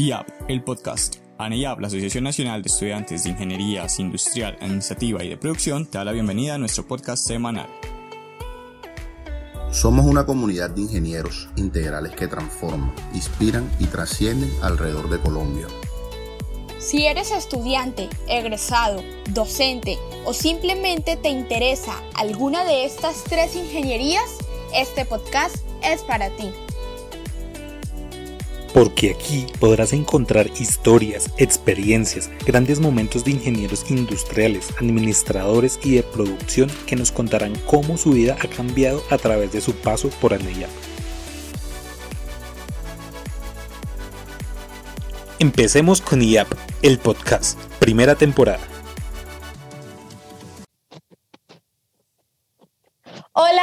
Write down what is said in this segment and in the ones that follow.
IAP, el podcast. ANEIAP, la Asociación Nacional de Estudiantes de Ingenierías Industrial, Administrativa y de Producción, te da la bienvenida a nuestro podcast semanal. Somos una comunidad de ingenieros integrales que transforman, inspiran y trascienden alrededor de Colombia. Si eres estudiante, egresado, docente o simplemente te interesa alguna de estas tres ingenierías, este podcast es para ti porque aquí podrás encontrar historias, experiencias, grandes momentos de ingenieros industriales, administradores y de producción que nos contarán cómo su vida ha cambiado a través de su paso por ANEIA. Empecemos con IAP, el podcast, primera temporada.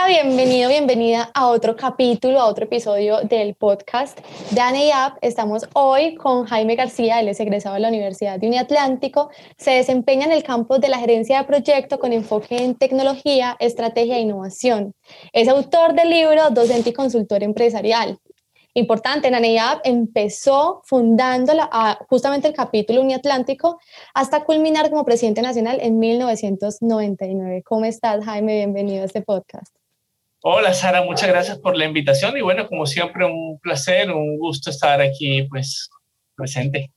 Bienvenido, bienvenida a otro capítulo, a otro episodio del podcast de ANEAP. Estamos hoy con Jaime García, él es egresado de la Universidad de Uniatlántico. Se desempeña en el campo de la gerencia de proyecto con enfoque en tecnología, estrategia e innovación. Es autor del libro Docente y Consultor Empresarial. Importante, ANEAP empezó fundando la, justamente el capítulo Uniatlántico hasta culminar como presidente nacional en 1999. ¿Cómo estás, Jaime? Bienvenido a este podcast. Hola, Sara, muchas gracias por la invitación y bueno, como siempre, un placer, un gusto estar aquí, pues, presente.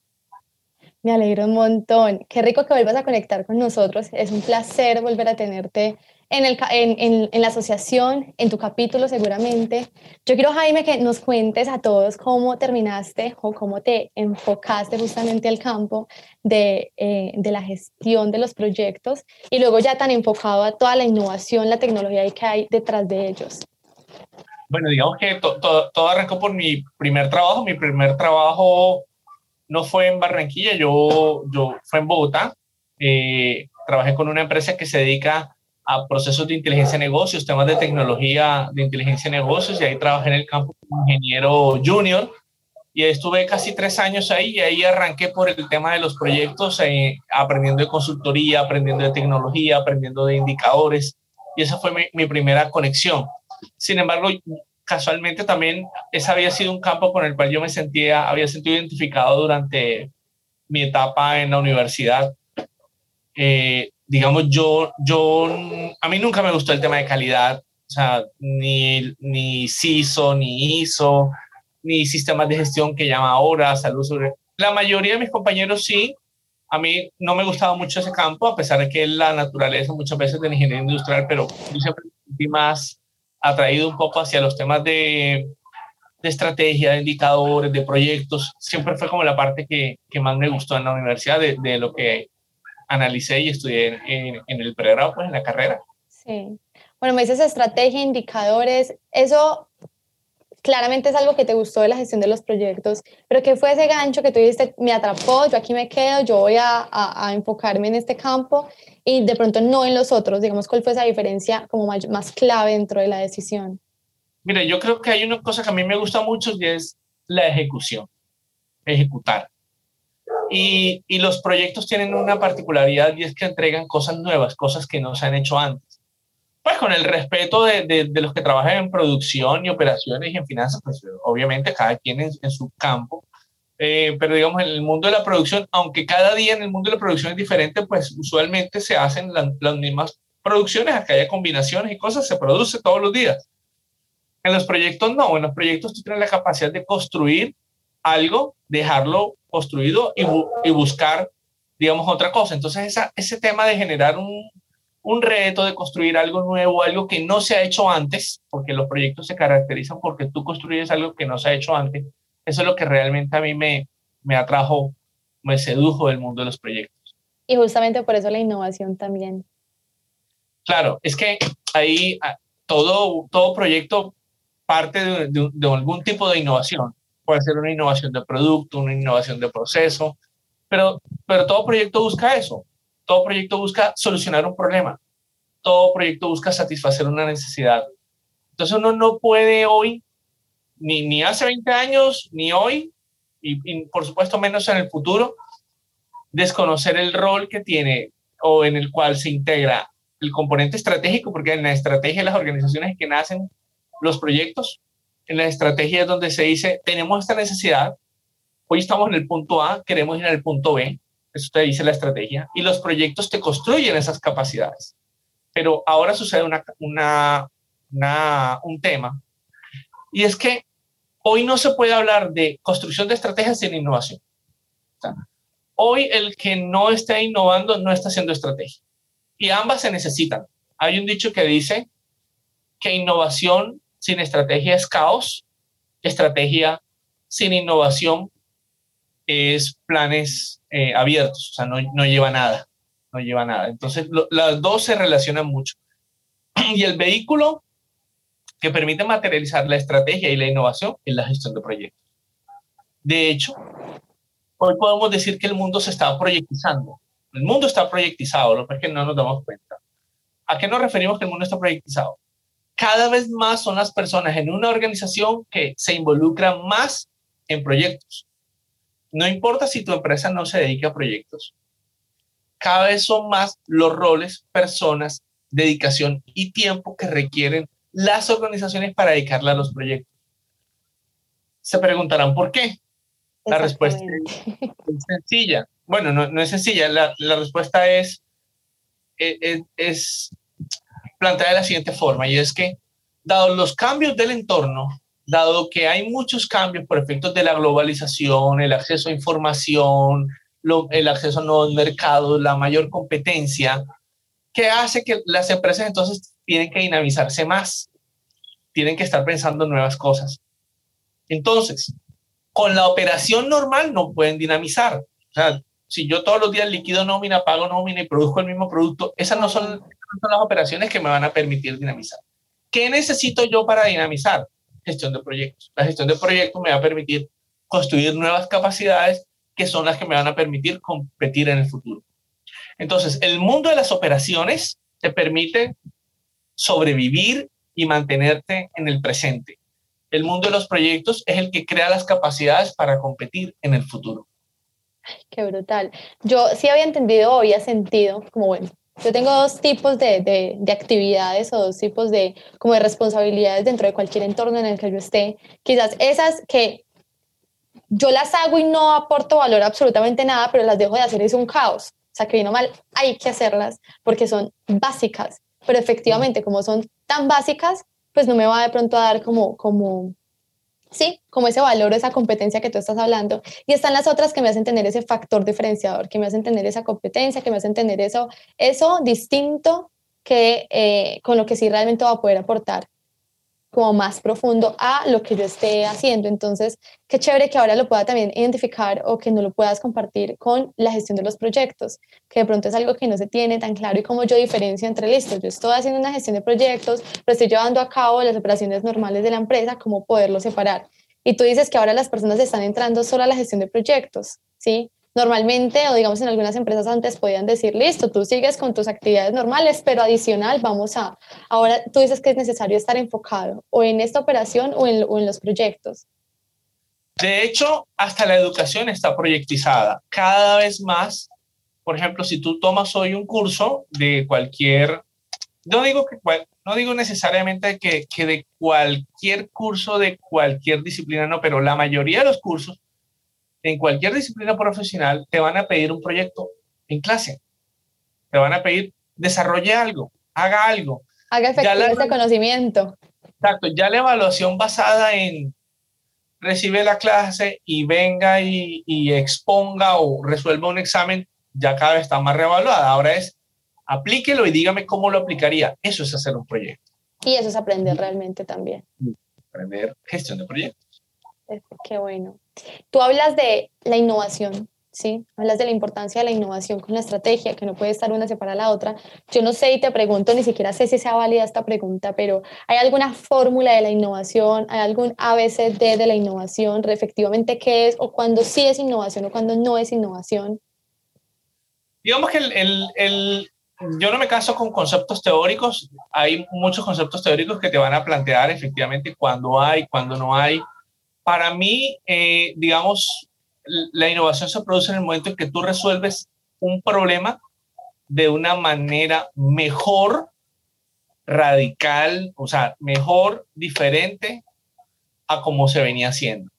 Me alegro un montón. Qué rico que vuelvas a conectar con nosotros. Es un placer volver a tenerte en, el, en, en, la asociación, en tu capítulo seguramente. Yo quiero, Jaime, que nos cuentes a todos cómo terminaste o cómo te enfocaste justamente al campo de, eh, de la gestión de los proyectos y luego ya tan enfocado a toda la innovación, la tecnología que hay detrás de ellos. Bueno, digamos que todo arrancó por mi primer trabajo. Mi primer trabajo no fue en Barranquilla, yo, yo fue en Bogotá. Eh, trabajé con una empresa que se dedica a procesos de inteligencia de negocios, temas de tecnología de inteligencia de negocios, y ahí trabajé en el campo como ingeniero junior, y estuve casi tres años ahí, y ahí arranqué por el tema de los proyectos, eh, aprendiendo de consultoría, aprendiendo de tecnología, aprendiendo de indicadores, y esa fue mi, mi primera conexión. Sin embargo, casualmente también ese había sido un campo con el cual yo me sentía, había sentido identificado durante mi etapa en la universidad. Eh, digamos, yo, yo, a mí nunca me gustó el tema de calidad, o sea, ni, ni CISO, ni ISO, ni sistemas de gestión que llama ahora, salud sobre... La mayoría de mis compañeros sí, a mí no me gustaba mucho ese campo, a pesar de que la naturaleza muchas veces de la ingeniería industrial, pero yo siempre sentí más atraído un poco hacia los temas de, de estrategia, de indicadores, de proyectos. Siempre fue como la parte que, que más me gustó en la universidad, de, de lo que analicé y estudié en, en el pregrado, pues en la carrera. Sí. Bueno, me dices estrategia, indicadores, eso claramente es algo que te gustó de la gestión de los proyectos, pero ¿qué fue ese gancho que tú dijiste, me atrapó, yo aquí me quedo, yo voy a, a, a enfocarme en este campo y de pronto no en los otros? Digamos, ¿cuál fue esa diferencia como más, más clave dentro de la decisión? Mira, yo creo que hay una cosa que a mí me gusta mucho y es la ejecución, ejecutar. Y, los proyectos tienen una particularidad y es que entregan cosas nuevas, cosas que no se han hecho antes. Pues con el respeto de, de, de los que trabajan en producción y operaciones y en finanzas, pues obviamente cada quien en, en su campo, eh, pero digamos en el mundo de la producción, aunque cada día en el mundo de la producción es diferente, pues usualmente se hacen la, las mismas producciones, acá hay combinaciones y cosas, se produce todos los días. En los proyectos no, en los proyectos tú tienes la capacidad de construir algo, dejarlo construido y, bu y buscar, digamos, otra cosa. Entonces, esa, ese tema de generar un, un, reto, de construir algo nuevo, algo que no se ha hecho antes, porque los proyectos se caracterizan porque tú construyes algo que no se ha hecho antes, eso es lo que realmente a mí me, me atrajo, me sedujo del mundo de los proyectos. Y justamente por eso la innovación también. Claro, es que ahí todo, todo proyecto parte de, de, de algún tipo de innovación puede ser una innovación de producto, una innovación de proceso, pero, pero todo proyecto busca eso. Todo proyecto busca solucionar un problema. Todo proyecto busca satisfacer una necesidad. Entonces uno no puede hoy, ni, ni hace 20 años, ni hoy, y, y por supuesto menos en el futuro, desconocer el rol que tiene o en el cual se integra el componente estratégico, porque en la estrategia de las organizaciones que nacen los proyectos, en la estrategia es donde se dice, tenemos esta necesidad, hoy estamos en el punto A, queremos ir al punto B, eso te dice la estrategia, y los proyectos te construyen esas capacidades. Pero ahora sucede una, una, una, un tema, y es que hoy no se puede hablar de construcción de estrategias sin innovación. hoy el que no está innovando no está haciendo estrategia. Y ambas se necesitan. Hay un dicho que dice que innovación sin estrategia es caos, estrategia sin innovación es planes eh, abiertos, o sea, no, no, lleva nada, no lleva nada. Entonces, las dos se relacionan mucho. Y el vehículo que permite materializar la estrategia y la innovación es la gestión de proyectos. De hecho, hoy podemos decir que el mundo se está proyectizando. El mundo está proyectizado, lo que es que no nos damos cuenta. ¿A qué nos referimos que el mundo está proyectizado? Cada vez más son las personas en una organización que se involucran más en proyectos. No importa si tu empresa no se dedica a proyectos. Cada vez son más los roles, personas, dedicación y tiempo que requieren las organizaciones para dedicarle a los proyectos. Se preguntarán por qué. La respuesta es, sencilla. Bueno, no, no es sencilla. La, la respuesta es, es, e, es planteada de la siguiente forma, y es que, dado los cambios del entorno, dado que hay muchos cambios por efectos de la globalización, el acceso a información, el acceso a nuevos mercados, la mayor competencia, que hace que las empresas entonces tienen que dinamizarse más, tienen que estar pensando en nuevas cosas. Entonces, con la operación normal no pueden dinamizar. O sea, si yo todos los días liquido nómina, pago nómina y produzco el mismo producto, esas no son, son las operaciones que me van a permitir dinamizar. ¿Qué necesito yo para dinamizar? Gestión de proyectos. La gestión de proyectos me va a permitir construir nuevas capacidades que son las que me van a permitir competir en el futuro. Entonces, el mundo de las operaciones te permite sobrevivir y mantenerte en el presente. El mundo de los proyectos es el que crea las capacidades para competir en el futuro. qué brutal. Yo sí había entendido había sentido como, bueno, yo tengo dos tipos de, de, de, actividades o dos tipos de, como de responsabilidades dentro de cualquier entorno en el que yo esté. Quizás esas que yo las hago y no aporto valor absolutamente nada, pero las dejo de hacer es un caos. O sea, que vino mal, hay que hacerlas porque son básicas, pero efectivamente como son tan básicas, pues no me va de pronto a dar como, como, sí, como ese valor, esa competencia que tú estás hablando. Y están las otras que me hacen tener ese factor diferenciador, que me hacen tener esa competencia, que me hacen tener eso, eso distinto que eh, con lo que sí realmente va a poder aportar como más profundo a lo que yo esté haciendo. Entonces, qué chévere que ahora lo pueda también identificar o que no lo puedas compartir con la gestión de los proyectos, que de pronto es algo que no se tiene tan claro y como yo diferencio entre listos. Yo estoy haciendo una gestión de proyectos, pero estoy llevando a cabo las operaciones normales de la empresa, cómo poderlo separar. Y tú dices que ahora las personas están entrando solo a la gestión de proyectos, ¿sí? Normalmente, o digamos en algunas empresas antes podían decir, listo, tú sigues con tus actividades normales, pero adicional vamos a, ahora tú dices que es necesario estar enfocado o en esta operación o en, o en los proyectos. De hecho, hasta la educación está proyectizada. Cada vez más, por ejemplo, si tú tomas hoy un curso de cualquier, no digo, que, no digo necesariamente que, que de cualquier curso de cualquier disciplina, no, pero la mayoría de los cursos en cualquier disciplina profesional te van a pedir un proyecto en clase. Te van a pedir desarrolle algo, haga algo. Haga efectivo ese conocimiento. Exacto, ya la evaluación basada en recibe la clase y venga y, y exponga o resuelva un examen, ya cada vez está más reevaluada. Ahora es aplíquelo y dígame cómo lo aplicaría. Eso es hacer un proyecto. Y eso es aprender realmente también. Aprender gestión de proyectos. Qué bueno. Tú hablas de la innovación, ¿sí? Hablas de la importancia de la innovación con la estrategia, que no puede estar una separada la otra. Yo no sé y te pregunto, ni siquiera sé si sea válida esta pregunta, pero ¿hay alguna fórmula de la innovación? ¿Hay algún ABCD de la innovación? ¿Efectivamente qué es? ¿O cuándo sí es innovación o cuándo no es innovación? Digamos que el, el, el, yo no me caso con conceptos teóricos. Hay muchos conceptos teóricos que te van a plantear efectivamente cuándo hay, cuándo no hay para mí, eh, digamos, la innovación se produce en el momento en que tú resuelves un problema de una manera mejor, radical, o sea, mejor, diferente a como se venía haciendo.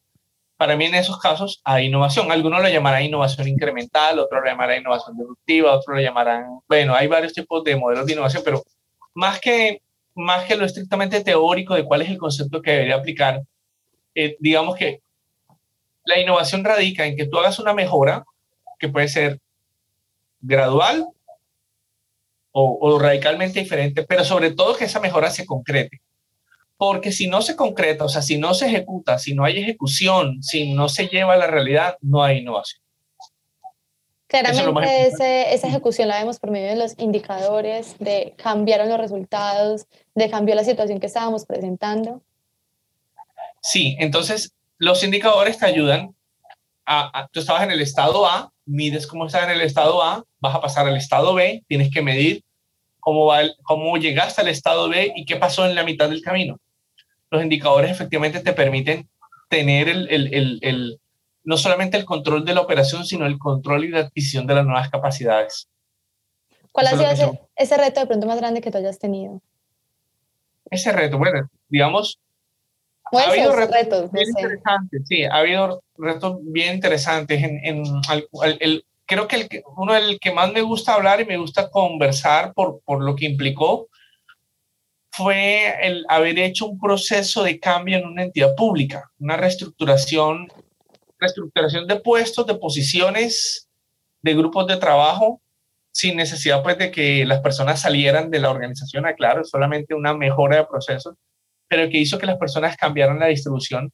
para mí en esos casos hay innovación. Algunos lo llamarán innovación incremental, otros lo llamarán innovación disruptiva, otros lo llamarán, bueno, hay varios tipos de modelos de innovación, pero más que, más que lo estrictamente teórico de cuál es el concepto que debería aplicar, eh, digamos que la innovación radica en que tú hagas una mejora que puede ser gradual o, radicalmente diferente, pero sobre todo que esa mejora se concrete. Porque si no se concreta, o sea, si no se ejecuta, si no hay ejecución, si no se lleva a la realidad, no hay innovación. Claramente esa ejecución la vemos por medio de los indicadores, de cambiaron los resultados, de cambió la situación que estábamos presentando. Sí, entonces los indicadores te ayudan a, tú estabas en el estado A, mides cómo estás en el estado A, vas a pasar al estado B, tienes que medir cómo, va cómo llegaste al estado B y qué pasó en la mitad del camino. Los indicadores efectivamente te permiten tener el, el, el, no solamente el control de la operación, sino el control y la adquisición de las nuevas capacidades. ¿Cuál ha sido ese, ese, reto de pronto más grande que tú hayas tenido? Ese reto, bueno, digamos, ha habido retos, bien interesantes, sí, ha habido retos bien interesantes. En, en el, creo que el, uno del que más me gusta hablar y me gusta conversar por, por lo que implicó fue el haber hecho un proceso de cambio en una entidad pública, una reestructuración, reestructuración de puestos, de posiciones, de grupos de trabajo, sin necesidad pues de que las personas salieran de la organización, claro, solamente una mejora de procesos pero que hizo que las personas cambiaran la distribución.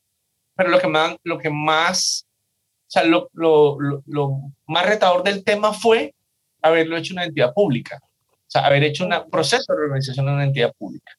Pero lo que más, lo que más, o sea, lo, lo, lo, más retador del tema fue haberlo hecho una entidad pública, o sea, haber hecho un proceso de organización en una entidad pública.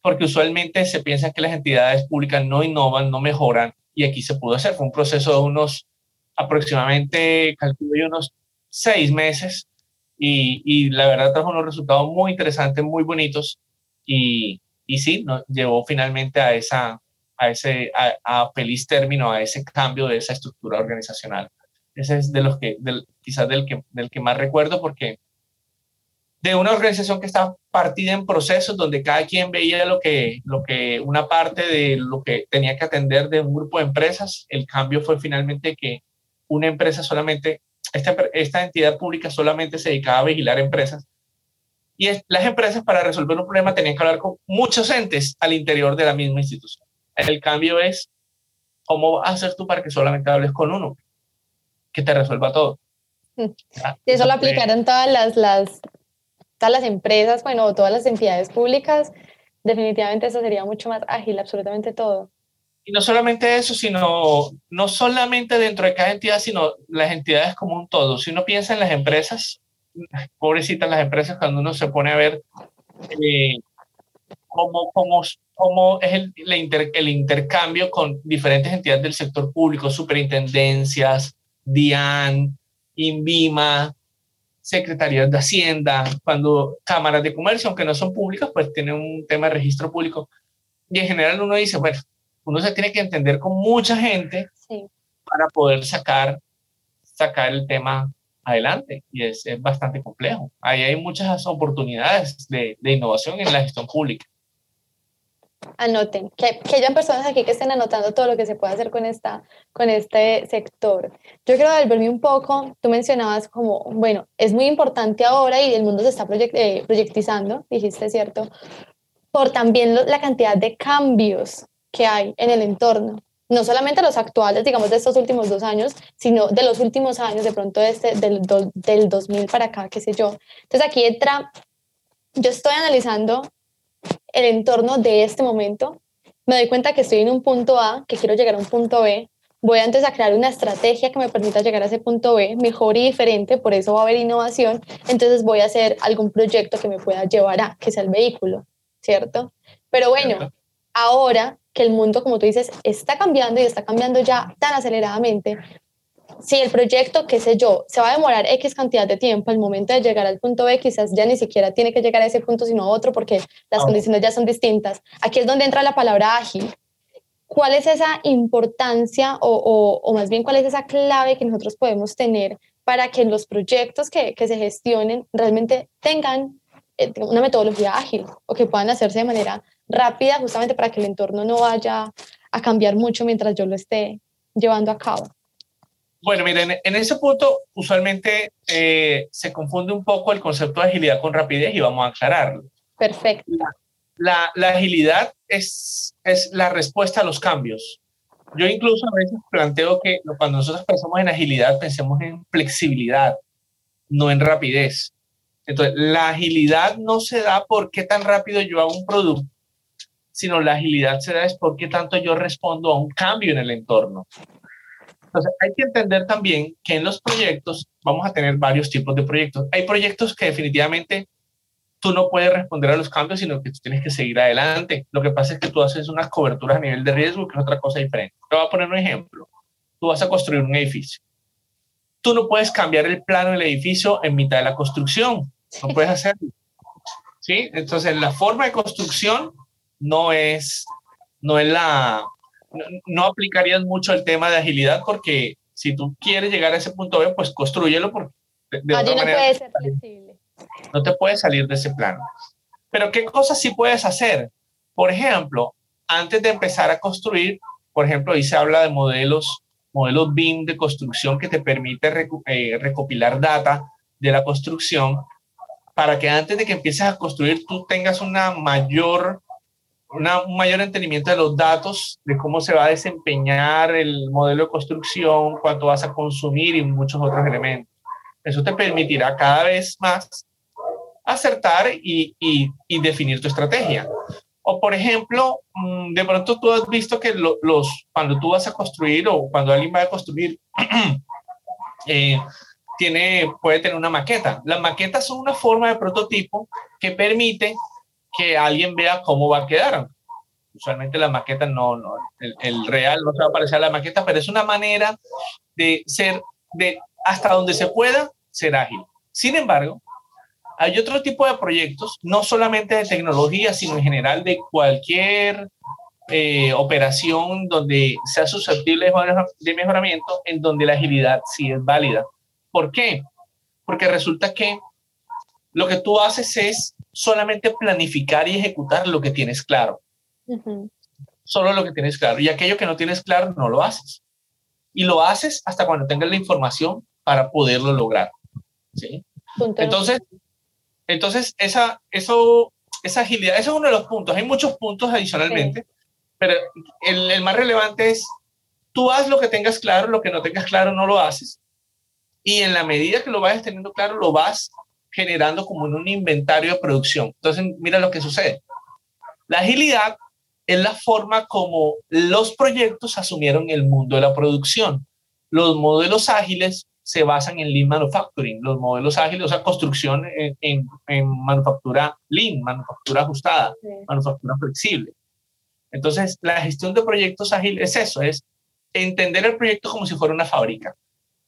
Porque usualmente se piensa que las entidades públicas no innovan, no mejoran, y aquí se pudo hacer. Fue un proceso de unos aproximadamente, calculo yo, unos seis meses, y, y la verdad trajo unos resultados muy interesantes, muy bonitos, y, y sí, nos llevó finalmente a, esa, a ese a, feliz término, a ese cambio de esa estructura organizacional. Ese es de los que, del, quizás del que, del que más recuerdo porque de una organización que está partida en procesos donde cada quien veía lo que, lo que una parte de lo que tenía que atender de un grupo de empresas, el cambio fue finalmente que una empresa solamente, esta, esta entidad pública solamente se dedicaba a vigilar empresas y las empresas para resolver un problema tenían que hablar con muchos entes al interior de la misma institución. El cambio es cómo hacer tú para que solamente hables con uno, que te resuelva todo. Mm. Y eso lo aplicaron todas las, las, todas las empresas, bueno, todas las entidades públicas. Definitivamente eso sería mucho más ágil, absolutamente todo. Y no solamente eso, sino no solamente dentro de cada entidad, sino las entidades como un todo. Si uno piensa en las empresas, pobrecitas las empresas cuando uno se pone a ver eh, cómo, cómo, cómo, es el, el, intercambio con diferentes entidades del sector público, superintendencias, DIAN, INVIMA, secretarías de Hacienda, cuando cámaras de comercio, aunque no son públicas, pues tienen un tema de registro público. Y en general uno dice, bueno, uno se tiene que entender con mucha gente para poder sacar, sacar el tema adelante y es, es, bastante complejo. Ahí hay muchas oportunidades de, de, innovación en la gestión pública. Anoten, que, que hayan personas aquí que estén anotando todo lo que se puede hacer con, esta, con este sector. Yo quiero devolverme un poco, tú mencionabas como, bueno, es muy importante ahora y el mundo se está proyect, eh, proyectizando, dijiste, ¿cierto? Por también la cantidad de cambios que hay en el entorno no solamente los actuales, digamos, de estos últimos dos años, sino de los últimos años, de pronto este, del, del 2000 para acá, qué sé yo. Entonces aquí entra, yo estoy analizando el entorno de este momento, me doy cuenta que estoy en un punto A, que quiero llegar a un punto B, voy antes a crear una estrategia que me permita llegar a ese punto B mejor y diferente, por eso va a haber innovación, entonces voy a hacer algún proyecto que me pueda llevar a, que sea el vehículo, ¿cierto? Pero bueno, ahora que el mundo, como tú dices, está cambiando y está cambiando ya tan aceleradamente, si el proyecto, qué sé yo, se va a demorar X cantidad de tiempo, al momento de llegar al punto B, quizás ya ni siquiera tiene que llegar a ese punto, sino a otro, porque las condiciones ya son distintas. Aquí es donde entra la palabra ágil. ¿Cuál es esa importancia o, o, más bien cuál es esa clave que nosotros podemos tener para que los proyectos que, que se gestionen realmente tengan eh, una metodología ágil o que puedan hacerse de manera rápida justamente para que el entorno no vaya a cambiar mucho mientras yo lo esté llevando a cabo? Bueno, miren, en ese punto usualmente eh, se confunde un poco el concepto de agilidad con rapidez y vamos a aclararlo. Perfecto. La, la, agilidad es, es la respuesta a los cambios. Yo incluso a veces planteo que cuando nosotros pensamos en agilidad, pensemos en flexibilidad, no en rapidez. Entonces, la agilidad no se da por qué tan rápido yo hago un producto, sino la agilidad se da es por qué tanto yo respondo a un cambio en el entorno. Entonces, hay que entender también que en los proyectos vamos a tener varios tipos de proyectos. Hay proyectos que definitivamente tú no puedes responder a los cambios, sino que tú tienes que seguir adelante. Lo que pasa es que tú haces unas coberturas a nivel de riesgo, que es otra cosa diferente. Te voy a poner un ejemplo. Tú vas a construir un edificio. Tú no puedes cambiar el plano del edificio en mitad de la construcción. No puedes hacerlo. ¿Sí? Entonces, la forma de construcción no es, no es la, no, aplicarías mucho el tema de agilidad porque si tú quieres llegar a ese punto B, pues construyelo porque de, no puede ser flexible. No te puedes salir de ese plano. Pero ¿qué cosas sí puedes hacer? Por ejemplo, antes de empezar a construir, por ejemplo, ahí se habla de modelos, modelos BIM de construcción que te permite eh, recopilar data de la construcción para que antes de que empieces a construir tú tengas una mayor un mayor entendimiento de los datos, de cómo se va a desempeñar el modelo de construcción, cuánto vas a consumir y muchos otros elementos. Eso te permitirá cada vez más acertar y, y, definir tu estrategia. O por ejemplo, mm, de pronto tú has visto que los, cuando tú vas a construir o cuando alguien va a construir, eh, tiene, puede tener una maqueta. Las maquetas son una forma de prototipo que permite que alguien vea cómo va a quedar. Usualmente la maqueta no, no el, real no se va a parecer a la maqueta, pero es una manera de ser, de hasta donde se pueda, ser ágil. Sin embargo, hay otro tipo de proyectos, no solamente de tecnología, sino en general de cualquier eh, operación donde sea susceptible de mejoramiento, en donde la agilidad sí es válida. ¿Por qué? Porque resulta que lo que tú haces es solamente planificar y ejecutar lo que tienes claro. Solo lo que tienes claro. Y aquello que no tienes claro, no lo haces. Y lo haces hasta cuando tengas la información para poderlo lograr. ¿sí? Entonces, entonces esa, eso, esa agilidad, ese es uno de los puntos. Hay muchos puntos adicionalmente, pero el, el más relevante es, tú haz lo que tengas claro, lo que no tengas claro no lo haces. Y en la medida que lo vayas teniendo claro, lo vas generando como en un inventario de producción. Entonces, mira lo que sucede. La agilidad es la forma como los proyectos asumieron el mundo de la producción. Los modelos ágiles se basan en Lean Manufacturing, los modelos ágiles, o sea, construcción en, en, manufactura Lean, manufactura ajustada, manufactura flexible. Entonces, la gestión de proyectos ágiles es eso, es entender el proyecto como si fuera una fábrica,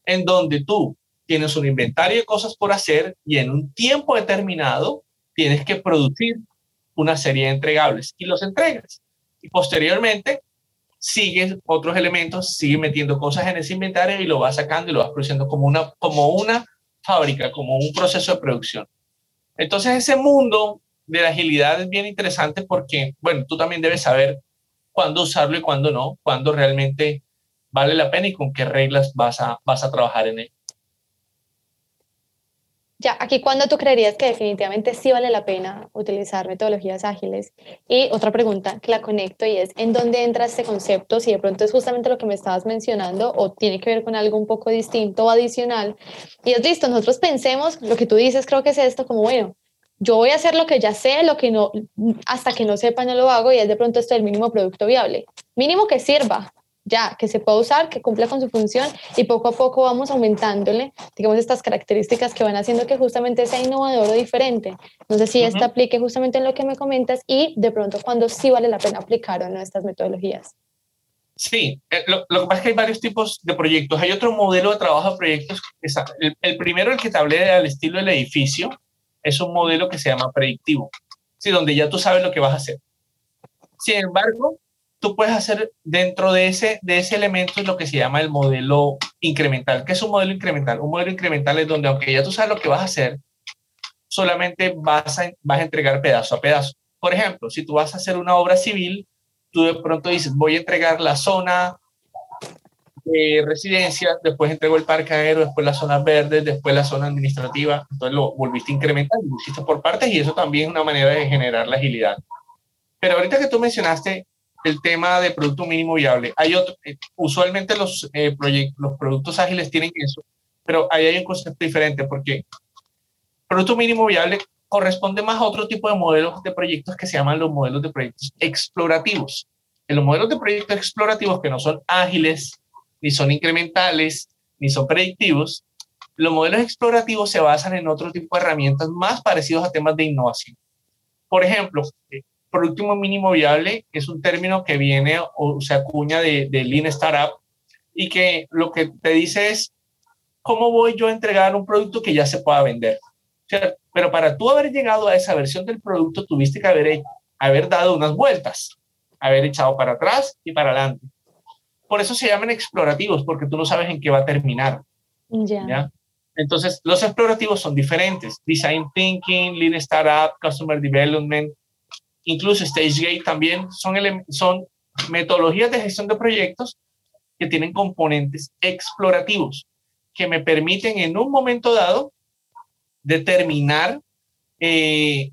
en donde tú tienes un inventario de cosas por hacer y en un tiempo determinado tienes que producir una serie de entregables y los entregas. Y posteriormente sigues otros elementos, sigues metiendo cosas en ese inventario y lo vas sacando y lo vas produciendo como una, como una fábrica, como un proceso de producción. Entonces ese mundo de la agilidad es bien interesante porque, bueno, tú también debes saber cuándo usarlo y cuándo no, cuándo realmente vale la pena y con qué reglas vas a, vas a trabajar en él. Ya, aquí cuando tú creerías que definitivamente sí vale la pena utilizar metodologías ágiles. Y otra pregunta que la conecto y es, ¿en dónde entra este concepto? Si de pronto es justamente lo que me estabas mencionando o tiene que ver con algo un poco distinto o adicional. Y es listo, nosotros pensemos, lo que tú dices creo que es esto como, bueno, yo voy a hacer lo que ya sé, lo que no, hasta que no sepa no lo hago y es de pronto esto el mínimo producto viable. Mínimo que sirva, ya, que se pueda usar, que cumpla con su función y poco a poco vamos aumentándole, digamos, estas características que van haciendo que justamente sea innovador o diferente. No sé si esto aplique justamente en lo que me comentas y de pronto cuando sí vale la pena aplicar o no estas metodologías. Sí, eh, lo, que pasa es que hay varios tipos de proyectos. Hay otro modelo de trabajo de proyectos. El, el primero, el que te hablé al estilo del edificio, es un modelo que se llama predictivo, sí, donde ya tú sabes lo que vas a hacer. Sin embargo, tú puedes hacer dentro de ese, de ese elemento lo que se llama el modelo incremental. ¿Qué es un modelo incremental? Un modelo incremental es donde, aunque ya tú sabes lo que vas a hacer, solamente vas a, vas a entregar pedazo a pedazo. Por ejemplo, si tú vas a hacer una obra civil, tú de pronto dices, voy a entregar la zona de residencia, después entregó el aéreo, después las zonas verdes, después la zona administrativa, entonces lo volviste a incrementar, lo hiciste por partes y eso también es una manera de generar la agilidad. Pero ahorita que tú mencionaste el tema de producto mínimo viable, hay otro, eh, usualmente los, eh, los productos ágiles tienen eso, pero ahí hay un concepto diferente porque producto mínimo viable corresponde más a otro tipo de modelos de proyectos que se llaman los modelos de proyectos explorativos. En los modelos de proyectos explorativos que no son ágiles, ni son incrementales, ni son predictivos, los modelos explorativos se basan en otro tipo de herramientas más parecidos a temas de innovación. Por ejemplo, eh, producto mínimo viable es un término que viene o se acuña de, de Lean Startup y que lo que te dice es, ¿cómo voy yo a entregar un producto que ya se pueda vender? Pero para tú haber llegado a esa versión del producto, tuviste que haber, haber dado unas vueltas, haber echado para atrás y para adelante. Por eso se llaman explorativos, porque tú no sabes en qué va a terminar. ¿ya? Entonces, los explorativos son diferentes. Design Thinking, Lean Startup, Customer Development, incluso StageGate también son, son metodologías de gestión de proyectos que tienen componentes explorativos que me permiten en un momento dado determinar, eh,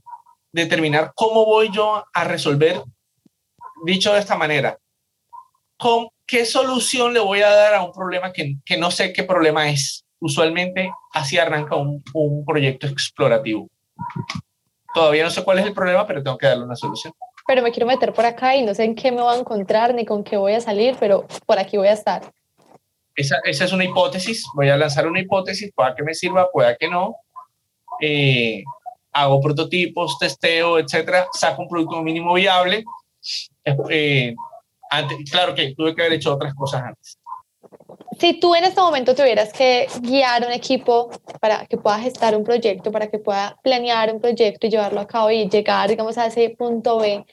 determinar cómo voy yo a resolver, dicho de esta manera, con qué solución le voy a dar a un problema que, que no sé qué problema es. Usualmente así arranca un, un proyecto explorativo. Todavía no sé cuál es el problema, pero tengo que darle una solución. Pero me quiero meter por acá y no sé en qué me voy a encontrar ni con qué voy a salir, pero por aquí voy a estar. Esa, esa es una hipótesis. Voy a lanzar una hipótesis, pueda que me sirva, pueda que no. Eh, hago prototipos, testeo, etcétera, saco un producto mínimo viable. Eh, claro que tuve que haber hecho otras cosas antes. Si tú en este momento tuvieras que guiar un equipo para que pueda gestar un proyecto, para que pueda planear un proyecto y llevarlo a cabo y llegar, digamos, a ese punto B,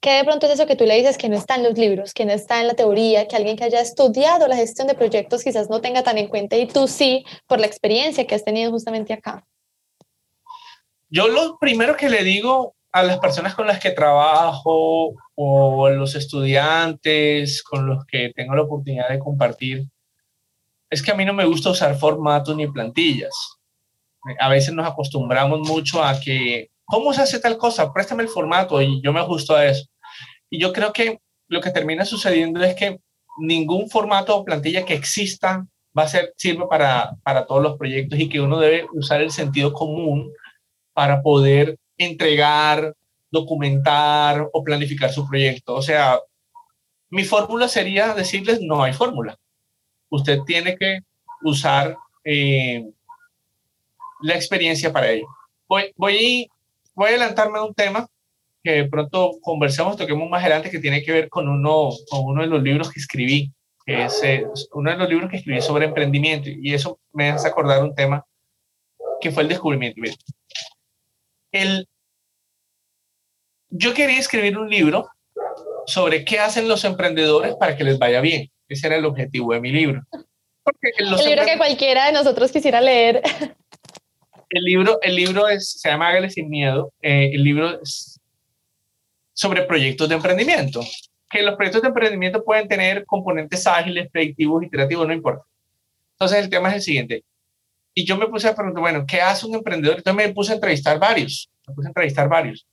¿qué de pronto es eso que tú le dices que no está en los libros, que no está en la teoría, que alguien que haya estudiado la gestión de proyectos quizás no tenga tan en cuenta y tú sí, por la experiencia que has tenido justamente acá? Yo lo primero que le digo a las personas con las que trabajo o los estudiantes con los que tengo la oportunidad de compartir es que a mí no me gusta usar formatos ni plantillas. A veces nos acostumbramos mucho a que, ¿cómo se hace tal cosa? Préstame el formato y yo me ajusto a eso. Y yo creo que lo que termina sucediendo es que ningún formato o plantilla que exista va a ser, sirve para, para todos los proyectos y que uno debe usar el sentido común para poder entregar, documentar o planificar su proyecto. O sea, mi fórmula sería decirles, no hay fórmula. Usted tiene que usar eh, la experiencia para ello. Voy, voy, a adelantarme a un tema que pronto conversemos, toquemos más adelante, que tiene que ver con uno, con uno de los libros que escribí, que es eh, uno de los libros que escribí sobre emprendimiento. Y eso me hace acordar un tema que fue el descubrimiento el, yo quería escribir un libro sobre qué hacen los emprendedores para que les vaya bien. Ese era el objetivo de mi libro. el libro que cualquiera de nosotros quisiera leer. El libro, el libro es, se llama Hágale sin miedo. Eh, el libro es sobre proyectos de emprendimiento. Que los proyectos de emprendimiento pueden tener componentes ágiles, predictivos, iterativos, no importa. Entonces el tema es el siguiente. Y yo me puse a preguntar, bueno, ¿qué hace un emprendedor? Entonces me puse a entrevistar varios, me puse a entrevistar varios.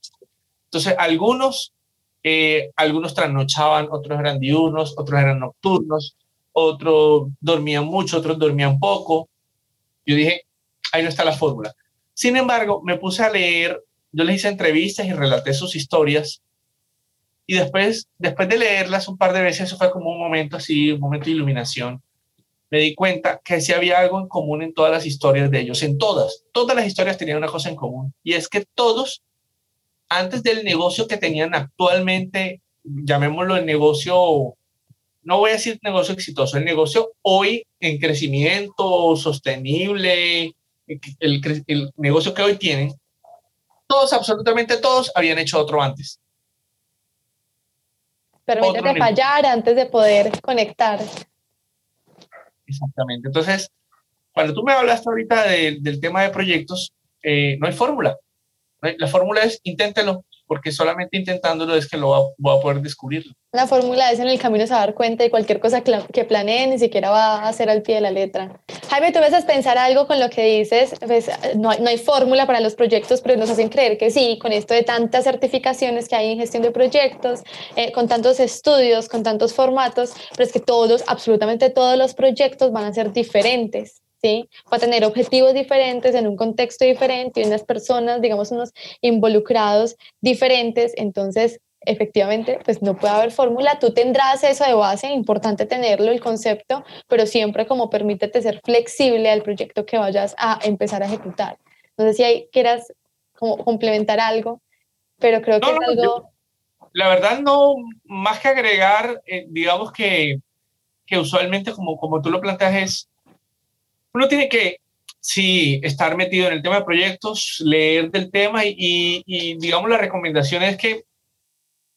Entonces, algunos, eh, algunos trasnochaban, otros eran diurnos, otros eran nocturnos, otros dormían mucho, otros dormían poco. Yo dije, ahí no está la fórmula. Sin embargo, me puse a leer, yo les hice entrevistas y relaté sus historias. Y después, después de leerlas un par de veces, eso fue como un momento así, un momento de iluminación me di cuenta que sí había algo en común en todas las historias de ellos, en todas, todas las historias tenían una cosa en común, y es que todos, antes del negocio que tenían actualmente, llamémoslo el negocio, no voy a decir negocio exitoso, el negocio hoy en crecimiento sostenible, el, el negocio que hoy tienen, todos, absolutamente todos, habían hecho otro antes. Permítete fallar antes de poder conectar. Exactamente. Entonces, cuando tú me hablaste ahorita del tema de proyectos, eh, no hay fórmula. La fórmula es inténtelo, porque solamente intentándolo es que lo voy a poder descubrir. La fórmula es en el camino se va a dar cuenta de cualquier cosa que planee, ni siquiera va a hacer al pie de la letra. Jaime, tú ves a pensar algo con lo que dices, pues, no, no hay fórmula para los proyectos, pero nos hacen creer que sí, con esto de tantas certificaciones que hay en gestión de proyectos, eh, con tantos estudios, con tantos formatos, pero es que todos, absolutamente todos los proyectos van a ser diferentes. ¿Sí? Va a tener objetivos diferentes en un contexto diferente y unas personas, digamos, unos involucrados diferentes. Entonces, efectivamente, pues no puede haber fórmula. Tú tendrás eso de base, importante tenerlo, el concepto, pero siempre como permítete ser flexible al proyecto que vayas a empezar a ejecutar. No sé si hay, quieras como complementar algo, pero creo que es algo... la verdad, no, más que agregar, eh, digamos que, que usualmente, como, como tú lo planteas, es uno tiene que, sí, estar metido en el tema de proyectos, leer del tema y, digamos, la recomendación es que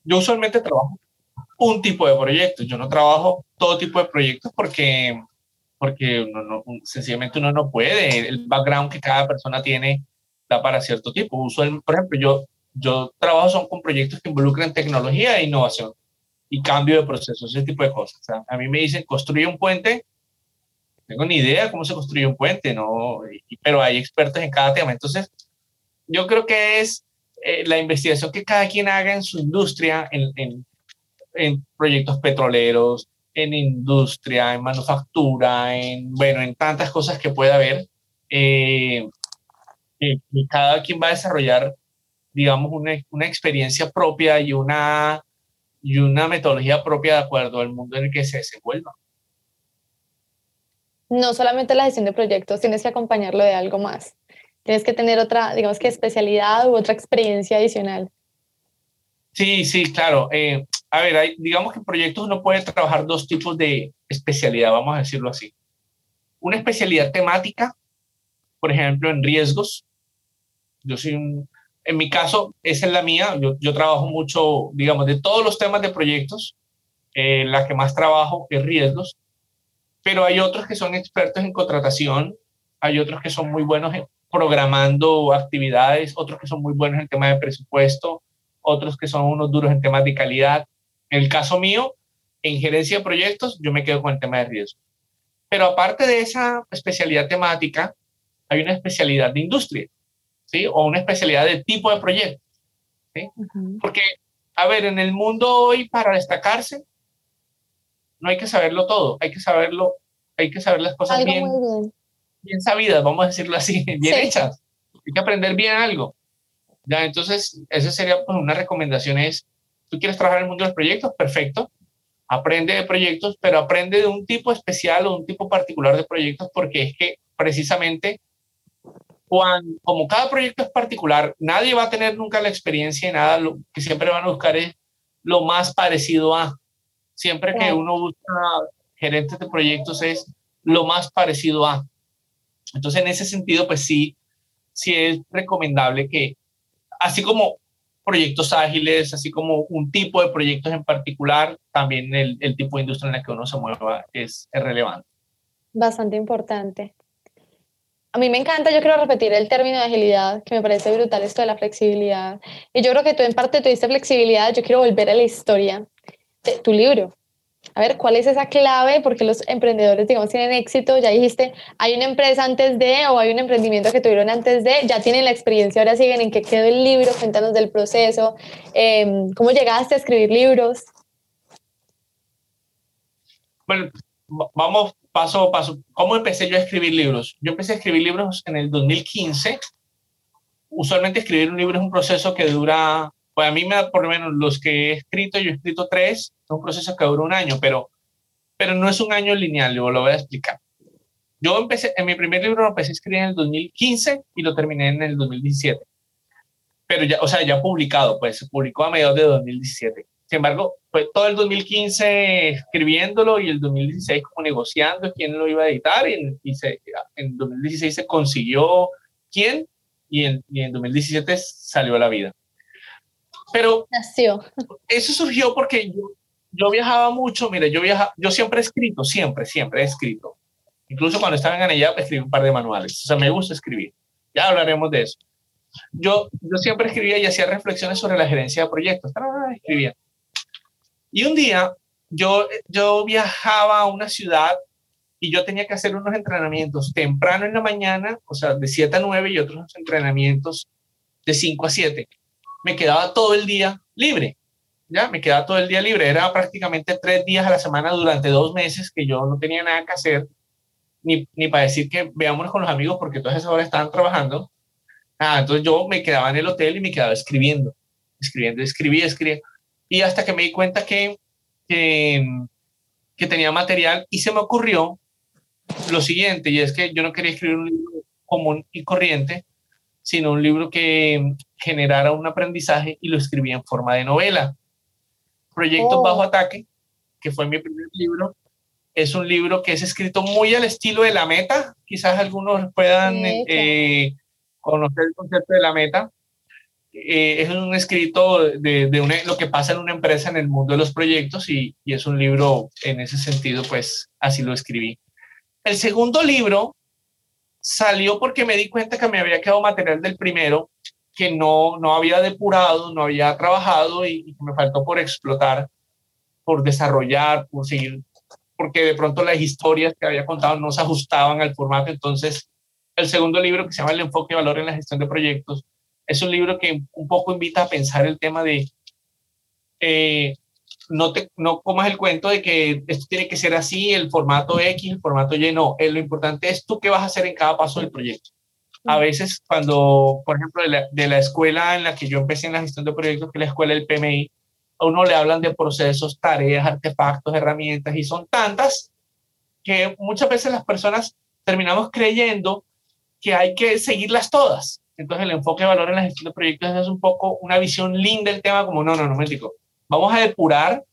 yo usualmente trabajo un tipo de proyectos, yo no trabajo todo tipo de proyectos porque, porque sencillamente uno no puede, el background que cada persona tiene da para cierto tipo. Usual, por ejemplo, yo, yo trabajo son con proyectos que involucran tecnología e innovación y cambio de procesos, ese tipo de cosas. a mí me dicen, construye un puente tengo ni idea cómo se construye un puente, ¿no? pero hay expertos en cada tema. Entonces, yo creo que es eh, la investigación que cada quien haga en su industria, en, en, en, proyectos petroleros, en industria, en manufactura, en, bueno, en tantas cosas que pueda haber. Eh, y cada quien va a desarrollar, digamos, una, una experiencia propia y una, y una metodología propia de acuerdo al mundo en el que se desenvuelva no solamente la gestión de proyectos, tienes que acompañarlo de algo más. Tienes que tener otra, digamos que especialidad u otra experiencia adicional. Sí, sí, claro. Eh, a ver, digamos que en proyectos uno puede trabajar dos tipos de especialidad, vamos a decirlo así. Una especialidad temática, por ejemplo, en riesgos. Yo soy en mi caso, esa es la mía. Yo, yo trabajo mucho, digamos, de todos los temas de proyectos, eh, la que más trabajo es riesgos pero hay otros que son expertos en contratación, hay otros que son muy buenos en programando actividades, otros que son muy buenos en tema de presupuesto, otros que son unos duros en temas de calidad. En el caso mío, en gerencia de proyectos, yo me quedo con el tema de riesgo. Pero aparte de esa especialidad temática, hay una especialidad de industria, ¿sí? O una especialidad de tipo de proyecto, ¿sí? Porque, a ver, en el mundo hoy, para destacarse, no hay que saberlo todo, hay que saberlo, hay que saber las cosas bien, bien, sabidas, vamos a decirlo así, bien hechas. Hay que aprender bien algo. Ya, entonces, esa sería pues, una recomendación es, tú quieres trabajar en el mundo de los proyectos, perfecto, aprende de proyectos, pero aprende de un tipo especial o un tipo particular de proyectos, porque es que precisamente cuando, como cada proyecto es particular, nadie va a tener nunca la experiencia y nada, lo que siempre van a buscar es lo más parecido a. Siempre que uno busca gerentes de proyectos es lo más parecido a. Entonces, en ese sentido, pues sí, sí es recomendable que, así como proyectos ágiles, así como un tipo de proyectos en particular, también el, el tipo de industria en la que uno se mueva es, es relevante. Bastante importante. A mí me encanta, yo quiero repetir el término de agilidad, que me parece brutal esto de la flexibilidad. Y yo creo que tú en parte tuviste flexibilidad, yo quiero volver a la historia tu libro. A ver, ¿cuál es esa clave? Porque los emprendedores, digamos, tienen éxito. Ya dijiste, hay una empresa antes de o hay un emprendimiento que tuvieron antes de, ya tienen la experiencia, ahora siguen en qué quedó el libro, cuéntanos del proceso, em, cómo llegaste a escribir libros. Bueno, vamos paso a paso. ¿Cómo empecé yo a escribir libros? Yo empecé a escribir libros en el 2015. Usualmente escribir un libro es un proceso que dura pues a mí me da por lo menos los que he escrito, yo he escrito tres, es un proceso que dura un año, pero, pero no es un año lineal, yo lo voy a explicar. Yo empecé, en mi primer libro lo empecé a escribir en el 2015 y lo terminé en el 2017. Pero ya, o sea, ya publicado, pues se publicó a mediados de 2017. Sin embargo, fue todo el 2015 escribiéndolo y el 2016 como negociando quién lo iba a editar y, y se, en 2016 se consiguió quién y en, y en 2017 salió a la vida. Pero eso surgió porque yo, yo viajaba mucho, mire, yo viajaba, yo siempre he escrito, siempre, siempre he escrito. Incluso cuando estaba en Anella escribí un par de manuales. O sea, me gusta escribir. Ya hablaremos de eso. yo, yo siempre escribía y hacía reflexiones sobre la gerencia de proyectos. Escribía. Y un día yo, yo viajaba a una ciudad y yo tenía que hacer unos entrenamientos temprano en la mañana, o sea, de 7 a 9 y otros entrenamientos de 5 a 7. Me quedaba todo el día libre, ya, me quedaba todo el día libre. Era prácticamente tres días a la semana durante dos meses que yo no tenía nada que hacer, ni, ni para decir que veámonos con los amigos porque todas esas horas estaban trabajando. Ah, entonces yo me quedaba en el hotel y me quedaba escribiendo, escribiendo, escribía, escribía. Y hasta que me di cuenta que, que, que tenía material y se me ocurrió lo siguiente, y es que yo no quería escribir un libro común y corriente, sino un libro que generara un aprendizaje y lo escribí en forma de novela. Proyectos Bajo oh. Ataque, que fue mi primer libro, es un libro que es escrito muy al estilo de la meta. Quizás algunos puedan eh, conocer el concepto de la meta. Eh, es un escrito de, de lo que pasa en una empresa en el mundo de los proyectos y, y es un libro en ese sentido, pues así lo escribí. El segundo libro salió porque me di cuenta que me había quedado material del primero que no, no había depurado, no había trabajado y, me faltó por explotar, por desarrollar, por seguir, porque de pronto las historias que había contado no se ajustaban al formato. Entonces, el segundo libro que se llama El enfoque de valor en la gestión de proyectos es un libro que un poco invita a pensar el tema de eh, no, te, no comas el cuento de que esto tiene que ser así, el formato X, el formato Y, no. Eh, lo importante es tú qué vas a hacer en cada paso del proyecto. A veces cuando, por ejemplo, de la, de la escuela en la que yo empecé en la gestión de proyectos, que es la escuela del PMI, a uno le hablan de procesos, tareas, artefactos, herramientas, y son tantas que muchas veces las personas terminamos creyendo que hay que seguirlas todas. Entonces el enfoque de valor en la gestión de proyectos es un poco una visión linda del tema, como no, no, no, me digo, vamos a depurar,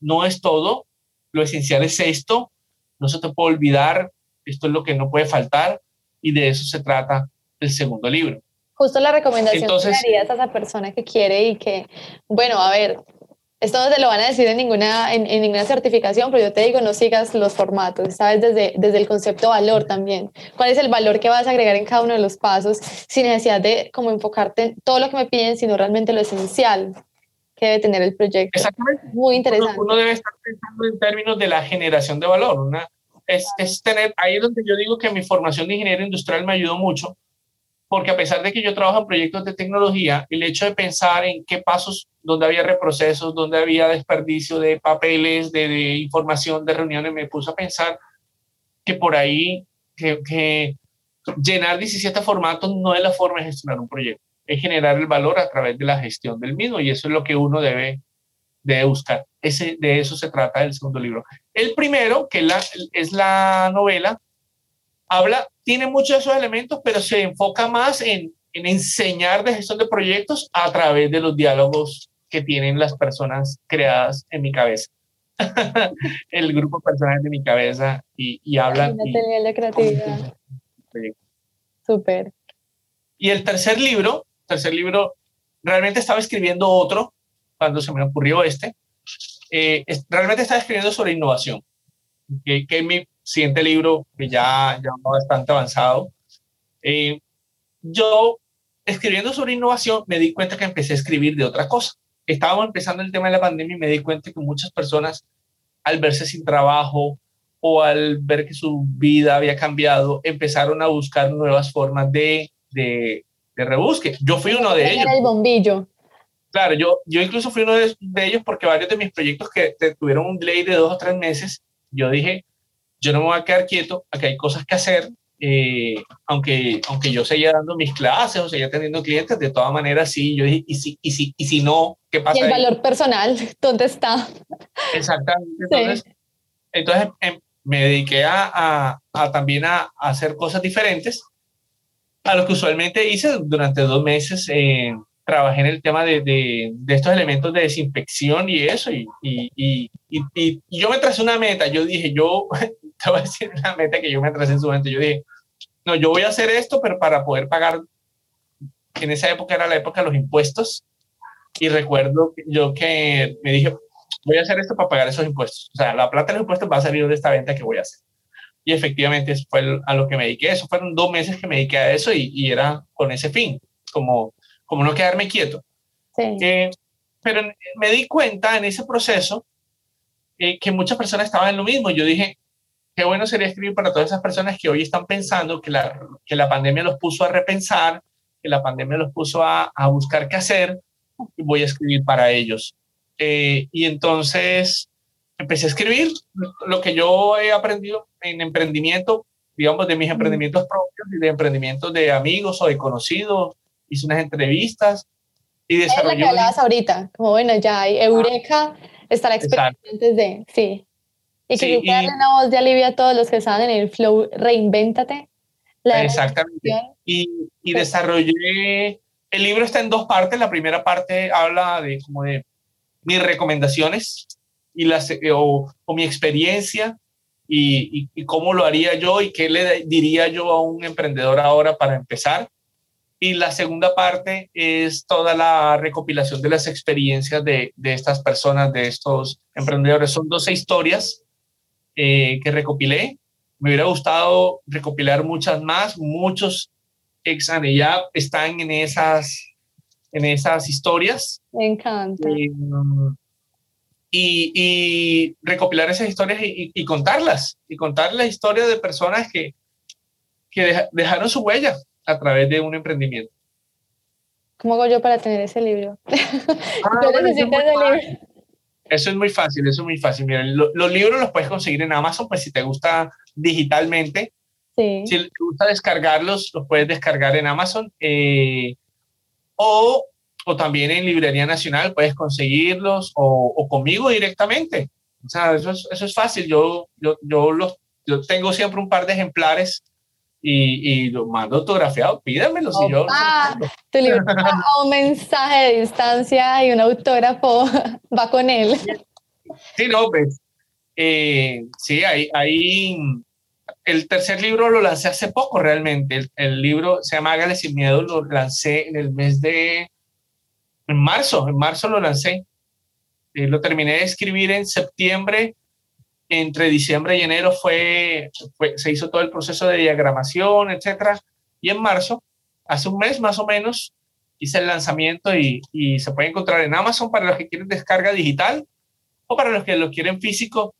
no es todo, lo esencial es esto, no se te puede olvidar, esto es lo que no puede faltar y de eso se trata el segundo libro. Justo la recomendación Entonces, que darías a esa persona que quiere y que, bueno, a ver, esto no te lo van a decir en ninguna, en, ninguna certificación, pero yo te digo, no sigas los formatos, ¿sabes? Desde, desde el concepto valor también. ¿Cuál es el valor que vas a agregar en cada uno de los pasos sin necesidad de como enfocarte en todo lo que me piden, sino realmente lo esencial? Que debe tener el proyecto. Exactamente. Muy interesante. Uno, debe estar pensando en términos de la generación de valor. Una, es, es, tener, ahí es donde yo digo que mi formación de ingeniero industrial me ayudó mucho, porque a pesar de que yo trabajo en proyectos de tecnología, el hecho de pensar en qué pasos, donde había reprocesos, donde había desperdicio de papeles, de, de información, de reuniones, me puso a pensar que por ahí, que, que llenar 17 formatos no es la forma de gestionar un proyecto es generar el valor a través de la gestión del mismo y eso es lo que uno debe, debe buscar. Ese, de eso se trata el segundo libro. El primero, que la, es la novela, habla, tiene muchos de esos elementos, pero se enfoca más en, en enseñar de gestión de proyectos a través de los diálogos que tienen las personas creadas en mi cabeza. el grupo de personas de mi cabeza y, y hablan. Y, la creatividad. Súper. Y el tercer libro tercer libro, realmente estaba escribiendo otro cuando se me ocurrió este. Eh, realmente estaba escribiendo sobre innovación, que, que, es mi siguiente libro, que ya, ya bastante avanzado. Eh, yo, escribiendo sobre innovación, me di cuenta que empecé a escribir de otra cosa. Estábamos empezando el tema de la pandemia y me di cuenta que muchas personas, al verse sin trabajo o al ver que su vida había cambiado, empezaron a buscar nuevas formas de, de, de rebusque. Yo fui uno de ellos. el bombillo. Claro, yo, yo incluso fui uno de, ellos porque varios de mis proyectos que tuvieron un delay de dos o tres meses, yo dije, yo no me voy a quedar quieto, aquí hay cosas que hacer, eh, aunque, aunque yo seguía dando mis clases o seguía teniendo clientes, de todas maneras sí, yo dije, y si, y si, y si no, ¿qué pasa? Y el valor personal, ¿dónde está? Exactamente. Entonces, entonces em, me dediqué a, a, a también a, a, hacer cosas diferentes a lo que usualmente hice durante dos meses. Eh, trabajé en el tema de, de, estos elementos de desinfección y eso, y, y, y, y, yo me tracé una meta, yo dije, yo, te voy a decir una meta que yo me tracé en su momento, yo dije, no, yo voy a hacer esto, pero para poder pagar, en esa época era la época de los impuestos, y recuerdo yo que me dije, voy a hacer esto para pagar esos impuestos, o sea, la plata de los impuestos va a salir de esta venta que voy a hacer y efectivamente eso fue a lo que me dediqué. Eso fueron dos meses que me dediqué a eso y, y era con ese fin. como, como no quedarme quieto. Sí. Eh, pero me di cuenta en ese proceso eh, que muchas personas estaban en lo mismo. Yo dije, qué bueno sería escribir para todas esas personas que hoy están pensando que la, que la pandemia los puso a repensar, que la pandemia los puso a, a buscar qué hacer, y voy a escribir para ellos. Eh, y entonces empecé a escribir lo que yo he aprendido en emprendimiento, digamos, de mis emprendimientos propios y de emprendimientos de amigos o de conocidos. Hice unas entrevistas y desarrollé... Es lo que hablabas ahorita, como bueno, ya hay Eureka, está la experiencia antes de, sí. Y que sí, darle una voz de alivio a todos los que están en el flow, reinvéntate. La exactamente. Y, y desarrollé, el libro está en dos partes, la primera parte habla de como de mis recomendaciones y las, o, o mi experiencia y, y, y, cómo lo haría yo y qué le diría yo a un emprendedor ahora para empezar. Y la segunda parte es toda la recopilación de las experiencias de, de estas personas, de estos emprendedores. Son 12 historias eh, que recopilé. Me hubiera gustado recopilar muchas más. Muchos ex ya están en esas, en esas historias. Me encanta. Eh, y, y, recopilar esas historias y, y, contarlas. Y contar la historia de personas que, que dejaron su huella a través de un emprendimiento. ¿Cómo hago yo para tener ese libro? Ah, yo bueno, necesito ese libro. Eso es muy fácil, eso es muy fácil. Mira, lo, los libros los puedes conseguir en Amazon, pues si te gusta digitalmente. Sí. Si te gusta descargarlos, los puedes descargar en Amazon. Eh, o, o también en Librería Nacional puedes conseguirlos o, o conmigo directamente. O sea, eso es, eso es fácil. Yo, yo, yo, los, yo tengo siempre un par de ejemplares y, y lo mando autografiado, pídamelo si yo. Ah, tu libro a un mensaje de distancia y un autógrafo va con él. Sí, no, pues. Eh, sí, ahí, ahí. El tercer libro lo lancé hace poco realmente. El, el, libro se llama Hágale sin miedo, lo lancé en el mes de. En marzo, en marzo lo lancé. Eh, lo terminé de escribir en septiembre entre diciembre y enero fue, fue, se hizo todo el proceso de diagramación, etcétera, y en marzo, hace un mes más o menos, hice el lanzamiento y, y, se puede encontrar en Amazon para los que quieren descarga digital o para los que lo quieren físico,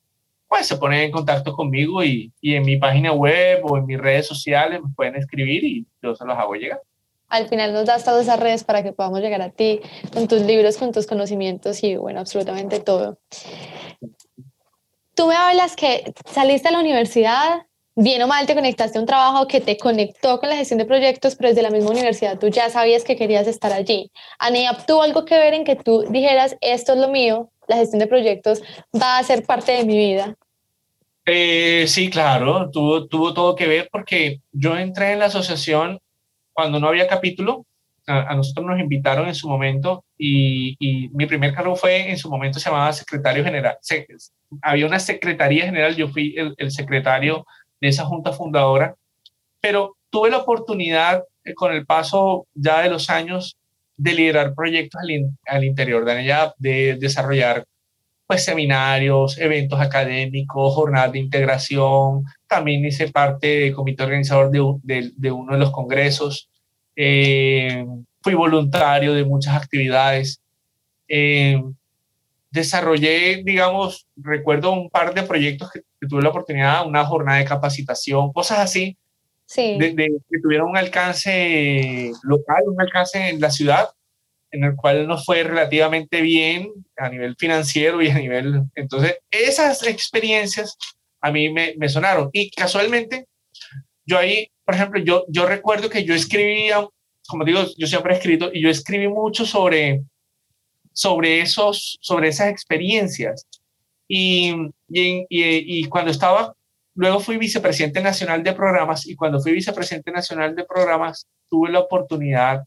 pues se ponen en contacto conmigo y, y en mi página web o en mis redes sociales me pueden escribir y yo se los hago llegar. Al final nos das todas esas redes para que podamos llegar a ti con tus libros, con tus conocimientos y bueno, absolutamente todo. Tú me hablas que saliste a la universidad, bien o mal te conectaste a un trabajo que te conectó con la gestión de proyectos, pero desde la misma universidad tú ya sabías que querías estar allí. ¿ANEAP tuvo algo que ver en que tú dijeras, esto es lo mío, la gestión de proyectos va a ser parte de mi vida? Eh, sí, claro, tuvo, tuvo todo que ver porque yo entré en la asociación cuando no había capítulo. A, a nosotros nos invitaron en su momento y, y, mi primer cargo fue, en su momento se llamaba secretario general. Se, había una secretaría general, yo fui el, el, secretario de esa junta fundadora, pero tuve la oportunidad eh, con el paso ya de los años de liderar proyectos al, in, al interior de ANEYAP, de desarrollar pues seminarios, eventos académicos, jornadas de integración, también hice parte del comité organizador de, de, de uno de los congresos, eh, fui voluntario de muchas actividades, eh, desarrollé, digamos, recuerdo un par de proyectos que, que, tuve la oportunidad, una jornada de capacitación, cosas así, sí. de, que tuvieron un alcance local, un alcance en la ciudad, en el cual nos fue relativamente bien a nivel financiero y a nivel... Entonces, esas experiencias a mí me, me sonaron. Y casualmente, yo ahí, por ejemplo, yo, yo recuerdo que yo escribía, como digo, yo siempre he escrito, y yo escribí mucho sobre, sobre, esos, sobre esas experiencias. Y, y, y, y cuando estaba, luego fui vicepresidente nacional de programas, y cuando fui vicepresidente nacional de programas, tuve la oportunidad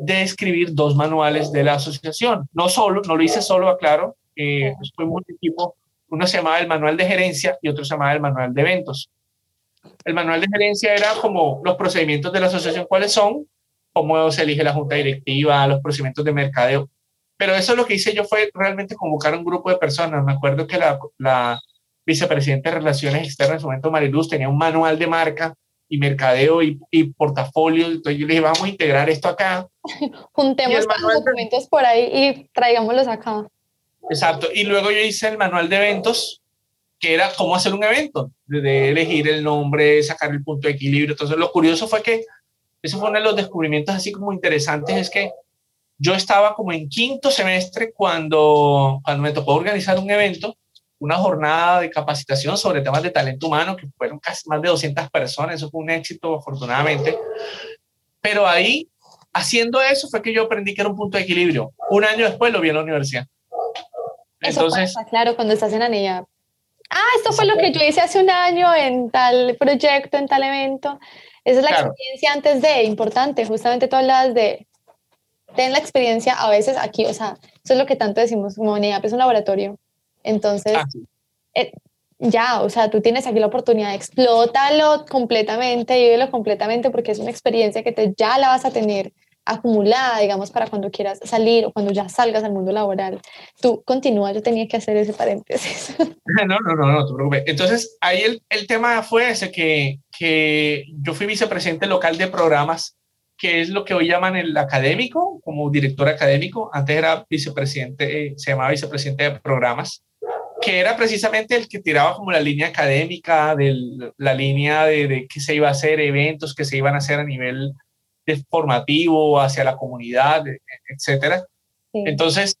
de escribir dos manuales de la asociación. No solo, no lo hice solo, aclaro, eh, un equipo, uno se llamaba el manual de gerencia y otro se llamaba el manual de eventos. El manual de gerencia era como los procedimientos de la asociación, cuáles son, cómo se elige la junta directiva, los procedimientos de mercadeo. Pero eso lo que hice yo fue realmente convocar un grupo de personas. Me acuerdo que la, la vicepresidenta de Relaciones Externas en su momento, Mariluz, tenía un manual de marca y mercadeo y, y portafolio. Entonces yo le dije, vamos a integrar esto acá. Juntemos los documentos por ahí y traigámoslos acá. Exacto. Y luego yo hice el manual de eventos, que era cómo hacer un evento, de elegir el nombre, sacar el punto de equilibrio. Entonces lo curioso fue que eso fue uno de los descubrimientos así como interesantes, es que yo estaba como en quinto semestre cuando, cuando me tocó organizar un evento, una jornada de capacitación sobre temas de talento humano, que fueron casi más de 200 personas, eso fue un éxito afortunadamente. Pero ahí, haciendo eso, fue que yo aprendí que era un punto de equilibrio. Un año después lo vi en la universidad. Entonces, eso pasa, claro, cuando estás en ANEA. Ah, esto fue lo que yo hice hace un año en tal proyecto, en tal evento. Esa es la experiencia antes de, importante, justamente tú hablabas de, ten la experiencia a veces aquí, o sea, eso es lo que tanto decimos, como NEAP es un laboratorio, entonces, ah, eh, ya, o sea, tú tienes aquí la oportunidad, explótalo completamente, vívelo completamente, porque es una experiencia que te, ya la vas a tener acumulada, digamos, para cuando quieras salir o cuando ya salgas al mundo laboral. Tú continúa, yo tenía que hacer ese paréntesis. No, no, no, no, te preocupes. Entonces, ahí el, el tema fue ese, que, que yo fui vicepresidente local de programas, que es lo que hoy llaman el académico, como director académico. Antes era vicepresidente, eh, se llamaba vicepresidente de programas que era precisamente el que tiraba como la línea académica, de la línea de, de qué se iba a hacer, eventos que se iban a hacer a nivel formativo hacia la comunidad, e, etcétera. Entonces,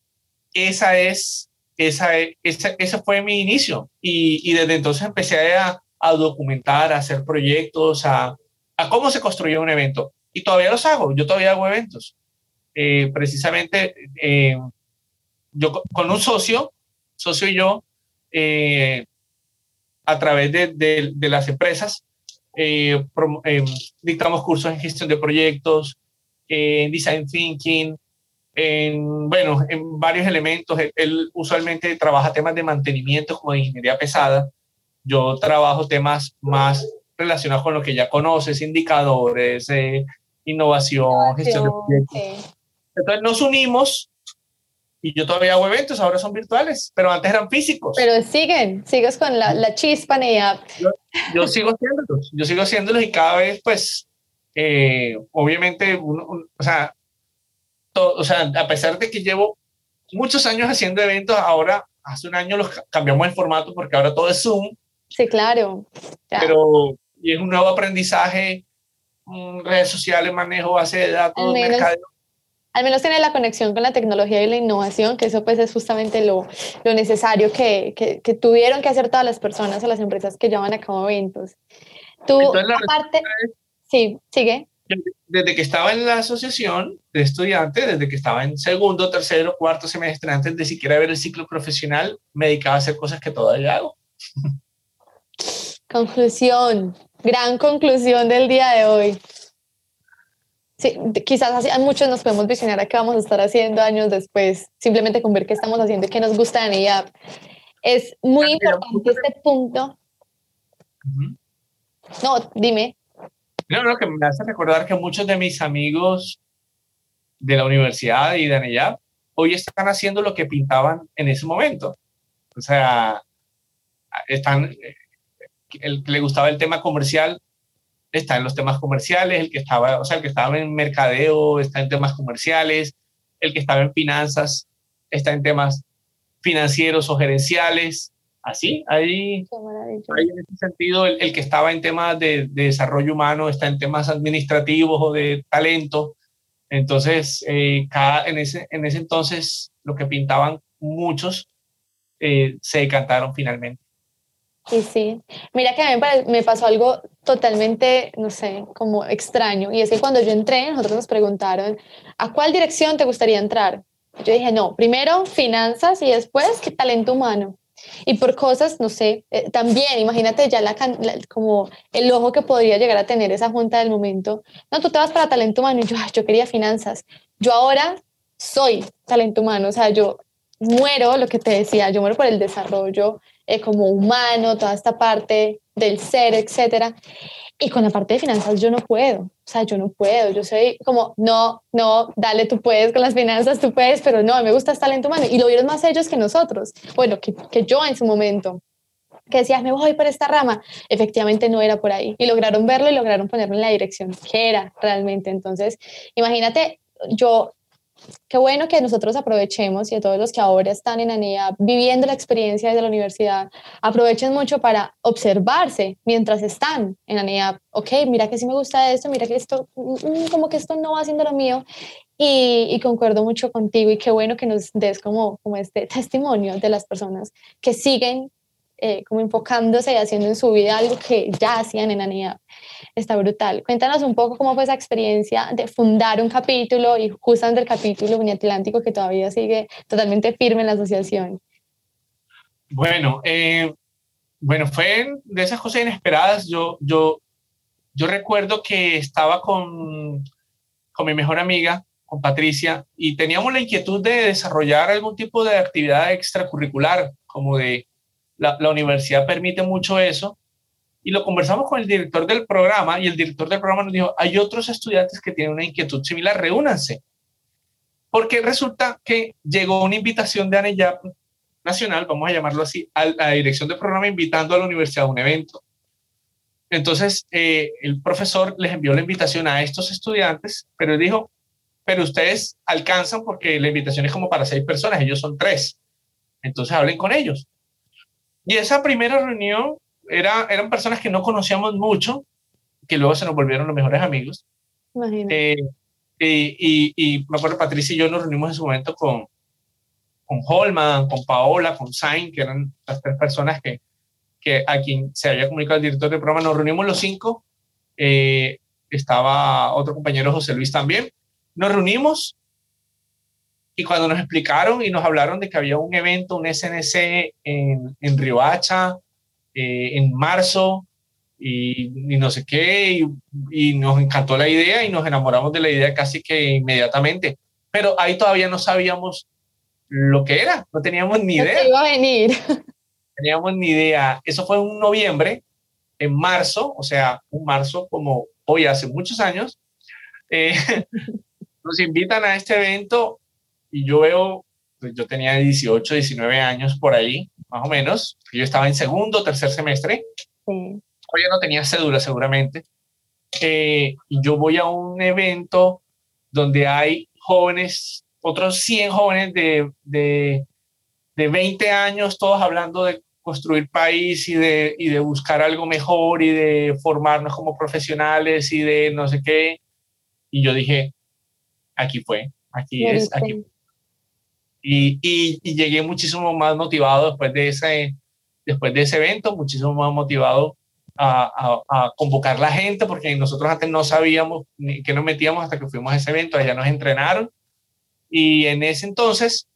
esa es, esa, esa, ese fue mi inicio y, y desde entonces empecé a, a, documentar, a hacer proyectos, a, a, cómo se construyó un evento. Y todavía los hago, yo todavía hago eventos. Eh, precisamente, eh, yo con un socio, socio y yo, eh, a través de, de, de las empresas, eh, eh, dictamos cursos en gestión de proyectos, en design thinking, en, bueno, en varios elementos. Él, usualmente trabaja temas de mantenimiento como de ingeniería pesada. Yo trabajo temas más relacionados con lo que ya conoces, indicadores, innovación, gestión de proyectos. Entonces nos unimos y yo todavía hago eventos, ahora son virtuales, pero antes eran físicos. Pero siguen, sigues con la, la chispa, Yo, yo sigo haciéndolos, yo sigo haciéndolos y cada vez, pues, eh, obviamente, uno, o, sea, o sea, a pesar de que llevo muchos años haciendo eventos, ahora hace un año los cambiamos el formato porque ahora todo es Zoom. Sí, claro. Pero y es un nuevo aprendizaje, mm, redes sociales, manejo, base de datos, mercadeo al menos tiene la conexión con la tecnología y la innovación, que eso pues es justamente lo, lo necesario que, que, tuvieron que hacer todas las personas o las empresas que llevan a cabo eventos. Tú, aparte, sí, sigue. Desde que estaba en la asociación de estudiantes, desde que estaba en segundo, tercero, cuarto semestre, antes de siquiera ver el ciclo profesional, me dedicaba a hacer cosas que todavía hago. Conclusión, gran conclusión del día de hoy. Sí, quizás así, a muchos nos podemos visionar a qué vamos a estar haciendo años después, simplemente con ver qué estamos haciendo y qué nos gusta en ella. Es muy importante este punto. No, dime. No, no, que me hace recordar que muchos de mis amigos de la universidad y de ANEYAP hoy están haciendo lo que pintaban en ese momento. O sea, están, eh, el que le gustaba el tema comercial está en los temas comerciales, el que estaba, o sea, el que estaba en mercadeo está en temas comerciales, el que estaba en finanzas está en temas financieros o gerenciales, así, ahí, ahí en ese sentido, el, que estaba en temas de, desarrollo humano está en temas administrativos o de talento. Entonces, eh, cada, en, ese, en ese entonces, lo que pintaban muchos eh, se decantaron finalmente. Y sí, mira que a me pasó algo totalmente, no sé, como extraño. Y es que cuando yo entré, nosotros nos preguntaron, ¿a cuál dirección te gustaría entrar? Yo dije, no, primero finanzas y después ¿qué talento humano. Y por cosas, no sé, eh, también, imagínate ya la, como el ojo que podría llegar a tener esa junta del momento. No, tú te vas para talento humano y yo, yo quería finanzas. Yo ahora soy talento humano, o sea, yo muero, lo que te decía, yo muero por el desarrollo eh, como humano, toda esta parte del ser, etcétera. Y con la parte de finanzas yo no puedo, o sea, yo no puedo, yo soy como, no, no, dale, tú puedes con las finanzas, tú puedes, pero no, me gusta el talento humano y lo vieron más ellos que nosotros, bueno, que, que yo en su momento. que decías, me voy por esta rama, efectivamente no era por ahí. Y lograron verlo y lograron ponerlo en la dirección que era realmente. Entonces, imagínate, yo, qué bueno que nosotros aprovechemos y a todos los que ahora están en ANEA viviendo la experiencia desde la universidad, aprovechen mucho para observarse mientras están en ANEA. Ok, mira que sí me gusta esto, mira que esto, mm, como que esto no va haciendo lo mío. Y, concuerdo mucho contigo y qué bueno que nos des como este testimonio de las personas que siguen eh, como enfocándose y haciendo en su vida algo que ya hacían en ANIA. Está brutal. Cuéntanos un poco cómo fue esa experiencia de fundar un capítulo y justamente el capítulo Uniatlántico que todavía sigue totalmente firme en la asociación. Bueno, eh, bueno, fue de esas cosas inesperadas. Yo, yo, yo recuerdo que estaba con, con mi mejor amiga, con Patricia, y teníamos la inquietud de desarrollar algún tipo de actividad extracurricular, como de la, universidad permite mucho eso. Y lo conversamos con el director del programa y el director del programa nos dijo, hay otros estudiantes que tienen una inquietud similar, reúnanse. Porque resulta que llegó una invitación de ANEYAP Nacional, vamos a llamarlo así, a la dirección del programa invitando a la universidad a un evento. Entonces, eh, el profesor les envió la invitación a estos estudiantes, pero dijo, pero ustedes alcanzan porque la invitación es como para seis personas, ellos son tres. Entonces hablen con ellos. Y esa primera reunión era, eran personas que no conocíamos mucho, que luego se nos volvieron los mejores amigos. Eh, y, y, me acuerdo, Patricia y yo nos reunimos en su momento con, con Holman, con Paola, con Sain, que eran las tres personas que, que a quien se había comunicado el director del programa. Nos reunimos los cinco. Eh, estaba otro compañero, José Luis, también. Nos reunimos y cuando nos explicaron y nos hablaron de que había un evento, un SNC en, en Riohacha, eh, en marzo, y, no sé qué, y, nos encantó la idea y nos enamoramos de la idea casi que inmediatamente. Pero ahí todavía no sabíamos lo que era, no teníamos ni idea. iba a venir. Teníamos ni idea. Eso fue en noviembre, en marzo, o sea, un marzo como hoy hace muchos años. Eh, nos invitan a este evento y yo veo, pues yo tenía 18, 19 años por ahí, más o menos. Yo estaba en segundo, tercer semestre. Sí. ya no tenía cédula seguramente. Eh, y yo voy a un evento donde hay jóvenes, otros 100 jóvenes de, de, de 20 años, todos hablando de construir país y de, y de buscar algo mejor y de formarnos como profesionales y de no sé qué. Y yo dije, aquí fue, aquí es, aquí y, y, llegué muchísimo más motivado después de ese, después de ese evento, muchísimo más motivado a, a, convocar la gente, porque nosotros antes no sabíamos qué nos metíamos hasta que fuimos a ese evento, allá nos entrenaron. Y en ese entonces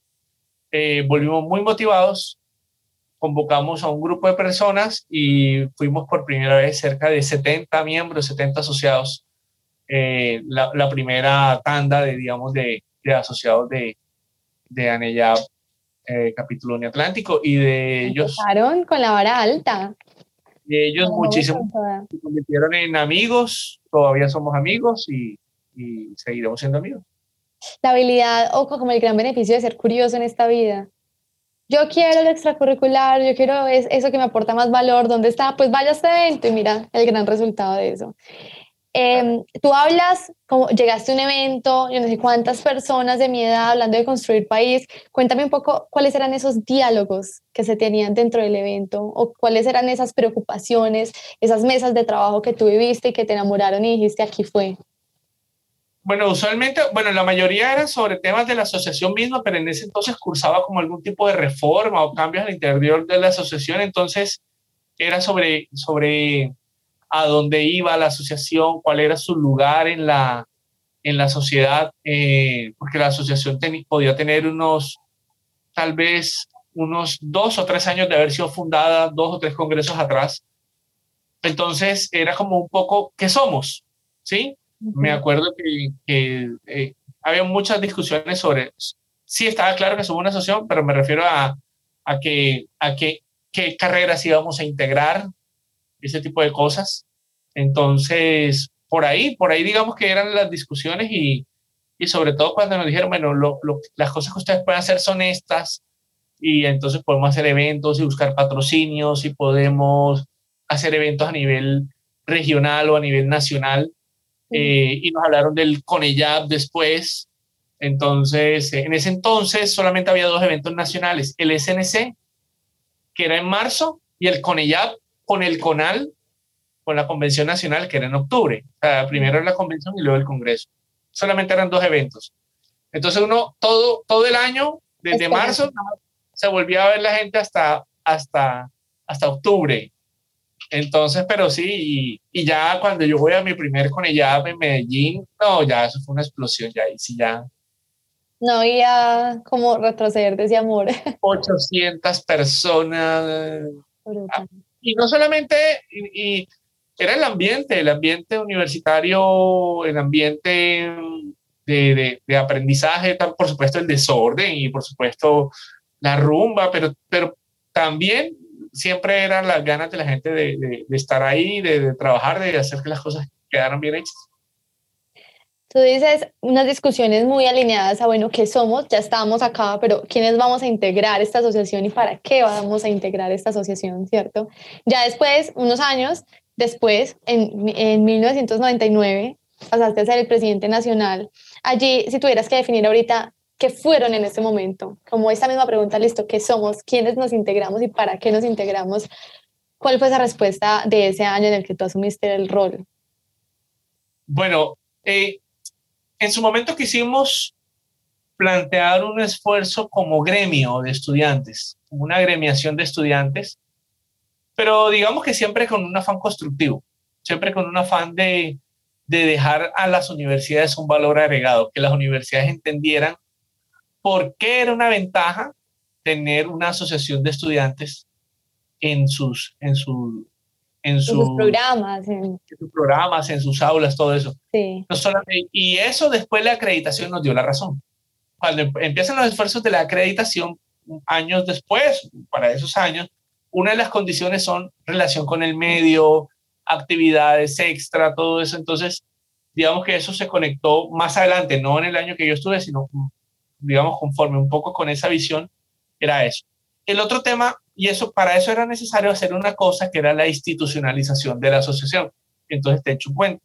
eh, volvimos muy motivados, convocamos a un grupo de personas y fuimos por primera vez cerca de 70 miembros, 70 asociados, eh, la, la, primera tanda de, digamos, de, de asociados de, de Anella eh, capítulo Uniatlántico y de ellos... Empezaron con la vara alta. De ellos muchísimo se convirtieron en amigos, todavía somos amigos y, y seguiremos siendo amigos. La habilidad o como el gran beneficio de ser curioso en esta vida. Yo quiero el extracurricular, yo quiero eso que me aporta más valor, ¿dónde está? Pues vaya a este evento y mira el gran resultado de eso. Em, tú hablas, como llegaste a un evento, yo no sé cuántas personas de mi edad hablando de construir país. Cuéntame un poco cuáles eran esos diálogos que se tenían dentro del evento o cuáles eran esas preocupaciones, esas mesas de trabajo que tú viviste y que te enamoraron y dijiste aquí fue. Bueno, usualmente, bueno, la mayoría eran sobre temas de la asociación misma, pero en ese entonces cursaba como algún tipo de reforma o cambios al interior de la asociación, entonces era sobre, sobre a dónde iba la asociación, cuál era su lugar en la, en la sociedad, eh, porque la asociación podía tener unos, tal vez, unos dos o tres años de haber sido fundada, dos o tres congresos atrás. Entonces era como un poco, ¿qué somos? ¿Sí? Me acuerdo que, eh, había muchas discusiones sobre, sí estaba claro que somos una asociación, pero me refiero a, a, que, a que, qué carreras íbamos a integrar, ese tipo de cosas. Entonces, por ahí, por ahí digamos que eran las discusiones y, y sobre todo cuando nos dijeron, bueno, lo, las cosas que ustedes pueden hacer son estas, y entonces podemos hacer eventos y buscar patrocinios y podemos hacer eventos a nivel regional o a nivel nacional. Eh, y nos hablaron del CONELLAB después. Entonces, en ese entonces solamente había dos eventos nacionales, el SNC, que era en marzo, y el CONELLAB con el CONAL, con la Convención Nacional, que era en octubre. O sea, primero la convención y luego el Congreso. Solamente eran dos eventos. Entonces uno todo, todo el año, desde marzo, se volvía a ver la gente hasta, hasta, hasta octubre. Entonces, pero sí, y, ya cuando yo voy a mi primer Conellab en Medellín, no, ya eso fue una explosión, ya, y sí, ya. No había como retroceder de ese amor. 800 personas. Y no solamente, y, era el ambiente, el ambiente universitario, el ambiente de, de, de aprendizaje, por supuesto el desorden y por supuesto la rumba, pero, pero también siempre eran las ganas de la gente de, de, estar ahí, de, trabajar, de hacer que las cosas quedaran bien hechas. Tú dices unas discusiones muy alineadas a, bueno, ¿qué somos? Ya estamos acá, pero ¿quiénes vamos a integrar esta asociación y para qué vamos a integrar esta asociación, cierto? Ya después, unos años después, en, en 1999, pasaste a ser el presidente nacional. Allí, si tuvieras que definir ahorita ¿Qué fueron en ese momento? Como esta misma pregunta, listo, ¿qué somos? ¿Quiénes nos integramos y para qué nos integramos? ¿Cuál fue esa respuesta de ese año en el que tú asumiste el rol? Bueno, eh, en su momento quisimos plantear un esfuerzo como gremio de estudiantes, una gremiación de estudiantes, pero digamos que siempre con un afán constructivo, siempre con un afán de, de dejar a las universidades un valor agregado, que las universidades entendieran por qué era una ventaja tener una asociación de estudiantes en sus, en su, en, sus programas, en... sus programas, en sus aulas, todo eso. Sí. y eso después la acreditación nos dio la razón. Cuando em, empiezan los esfuerzos de la acreditación, años después, para esos años, una de las condiciones son relación con el medio, actividades extra, todo eso. Entonces, digamos que eso se conectó más adelante, no en el año que yo estuve, sino digamos, conforme un poco con esa visión, era eso. El otro tema, y eso para eso era necesario hacer una cosa que era la institucionalización de la asociación. Entonces, te echo un cuento.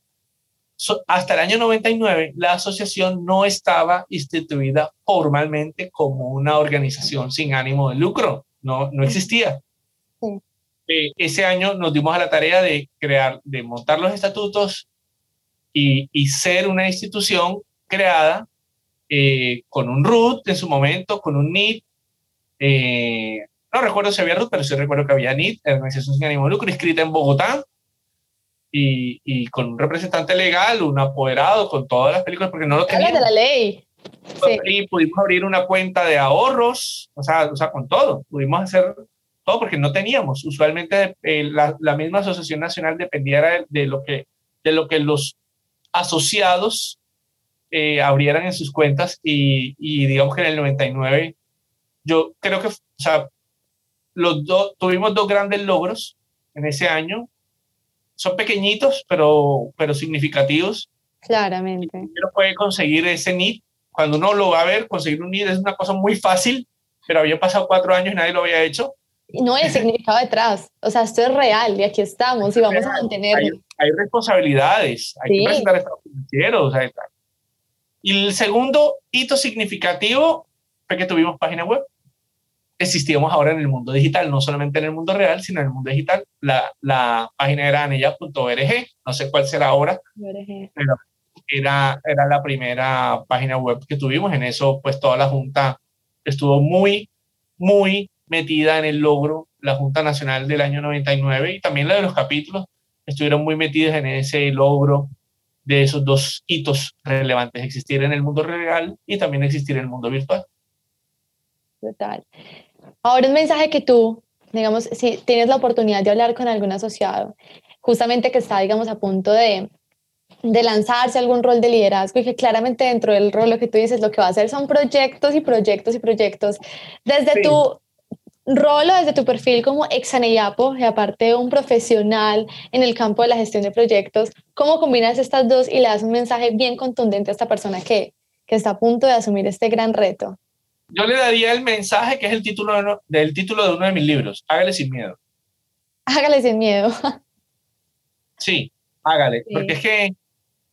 hasta el año 99, la asociación no estaba instituida formalmente como una organización sin ánimo de lucro. No, no existía. Eh, ese año nos dimos a la tarea de crear, de montar los estatutos y, y ser una institución creada eh, con un root en su momento, con un NIT. Eh, no recuerdo si había root, pero sí recuerdo que había NIT, Organización Sin Ánimo de Lucro, escrita en Bogotá. Y, y, con un representante legal, un apoderado, con todas las películas, porque no lo teníamos. de la ley. Y pudimos abrir una cuenta de ahorros, o sea, o sea, con todo. Pudimos hacer todo porque no teníamos. Usualmente eh, la, la, misma Asociación Nacional dependía de, de, lo que, de lo que los asociados eh, abrieran en sus cuentas y, y, digamos que en el 99 yo creo que, o sea, los dos, tuvimos dos grandes logros en ese año. Son pequeñitos, pero, pero significativos. Claramente. Pero puede conseguir ese NIT. Cuando uno lo va a ver, conseguir un NIT es una cosa muy fácil, pero había pasado cuatro años y nadie lo había hecho. No hay significado detrás. O sea, esto es real y aquí estamos y vamos a mantenerlo. Hay, responsabilidades, hay que presentar estados financieros, o sea, y el segundo hito significativo fue que tuvimos página web. Existíamos ahora en el mundo digital, no solamente en el mundo real, sino en el mundo digital. La, la página era anella.org, no sé cuál será ahora, pero era, era la primera página web que tuvimos. En eso, pues toda la Junta estuvo muy, muy metida en el logro, la Junta Nacional del año 99 y también la de los capítulos estuvieron muy metidas en ese logro de esos dos hitos relevantes, existir en el mundo real y también existir en el mundo virtual. Total. Ahora un mensaje que tú, digamos, si tienes la oportunidad de hablar con algún asociado, justamente que está, digamos, a punto de, de lanzarse algún rol de liderazgo y que claramente dentro del rol lo que tú dices lo que va a hacer son proyectos y proyectos y proyectos. Desde tu Rolo, desde tu perfil como ex y aparte de un profesional en el campo de la gestión de proyectos, ¿cómo combinas estas dos y le das un mensaje bien contundente a esta persona que, que está a punto de asumir este gran reto? Yo le daría el mensaje que es el título de uno, del título de uno de mis libros, Hágale sin miedo. Hágale sin miedo. Sí, hágale, porque es que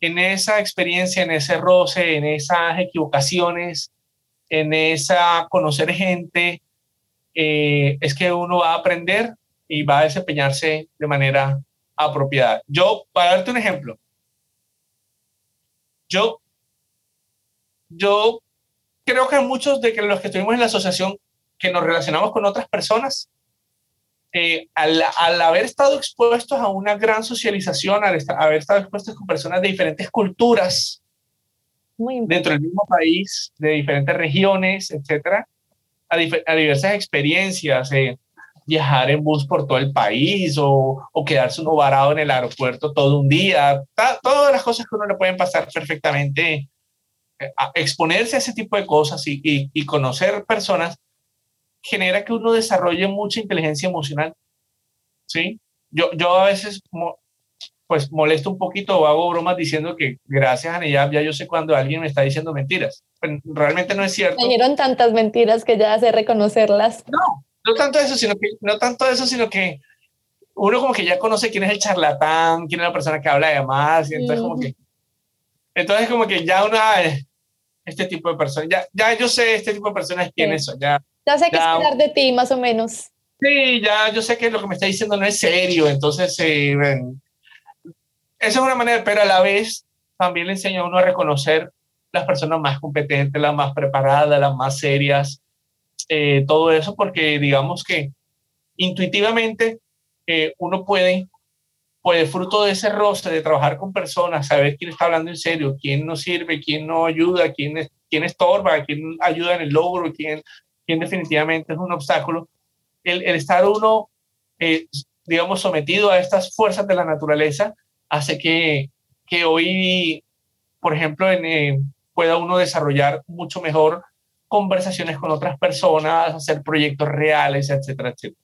en esa experiencia, en ese roce, en esas equivocaciones, en esa conocer gente, eh, es que uno va a aprender y va a desempeñarse de manera apropiada. Yo, para darte un ejemplo, yo, yo creo que muchos de los que estuvimos en la asociación, que nos relacionamos con otras personas, eh, al, haber estado expuestos a una gran socialización, al haber estado expuestos con personas de diferentes culturas, dentro del mismo país, de diferentes regiones, etcétera, a, diversas experiencias, eh, viajar en bus por todo el país o, o, quedarse uno varado en el aeropuerto todo un día, todas las cosas que uno le pueden pasar perfectamente, exponerse a ese tipo de cosas y, y, y conocer personas genera que uno desarrolle mucha inteligencia emocional. ¿Sí? Yo, yo a veces pues molesto un poquito o hago bromas diciendo que gracias a Neyab ya yo sé cuando alguien me está diciendo mentiras. Pero pues, realmente no es cierto. Me dieron tantas mentiras que ya sé reconocerlas. No, no tanto eso, sino que, no tanto eso, sino que uno como que ya conoce quién es el charlatán, quién es la persona que habla de más, y entonces como que, entonces como que ya una, este tipo de personas, ya, ya yo sé este tipo de personas quiénes son, ya, ya sé qué esperar de ti, más o menos. Sí, ya yo sé que lo que me está diciendo no es serio, entonces eh, esa es una manera, pero a la vez también le enseña a uno a reconocer las personas más competentes, las más preparadas, las más serias, eh, todo eso, porque digamos que intuitivamente eh, uno puede, puede, fruto de ese roce, de trabajar con personas, saber quién está hablando en serio, quién no sirve, quién no ayuda, quién, quién estorba, quién ayuda en el logro, quién quien definitivamente es un obstáculo, el, estar uno, eh, digamos, sometido a estas fuerzas de la naturaleza hace que, que hoy, por ejemplo, en, eh, pueda uno desarrollar mucho mejor conversaciones con otras personas, hacer proyectos reales, etcétera, etcétera.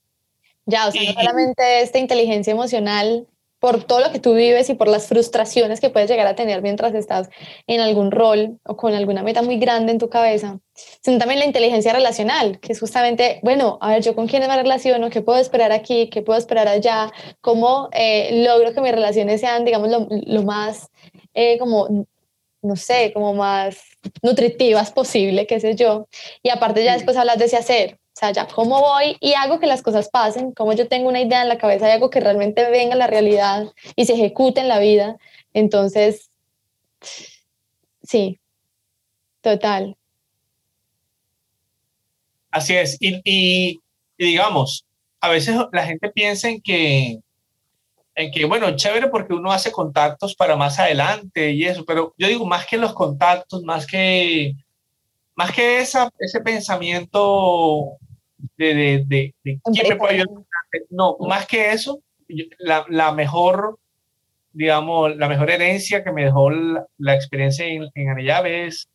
Ya, o sea, no solamente esta inteligencia emocional por todo lo que tú vives y por las frustraciones que puedes llegar a tener mientras estás en algún rol o con alguna meta muy grande en tu cabeza, sino también la inteligencia relacional, que es justamente, bueno, a ver, yo con quién me relaciono, qué puedo esperar aquí, qué puedo esperar allá, cómo eh, logro que mis relaciones sean, digamos, lo, lo más, eh, como, no sé, como más nutritivas posible, qué sé yo. Y aparte ya después hablas de ese hacer, o sea, ya cómo voy y hago que las cosas pasen, cómo yo tengo una idea en la cabeza y hago que realmente venga la realidad y se ejecute en la vida. Entonces, sí, total. Así es. Y, y, digamos, a veces la gente piensa en que, en que, bueno, chévere porque uno hace contactos para más adelante y eso, pero yo digo, más que los contactos, más que, más que esa, ese pensamiento de, de, de, quién me puede ayudar. No, más que eso, la, la, mejor, digamos, la mejor herencia que me dejó la, experiencia en, en Anellave es,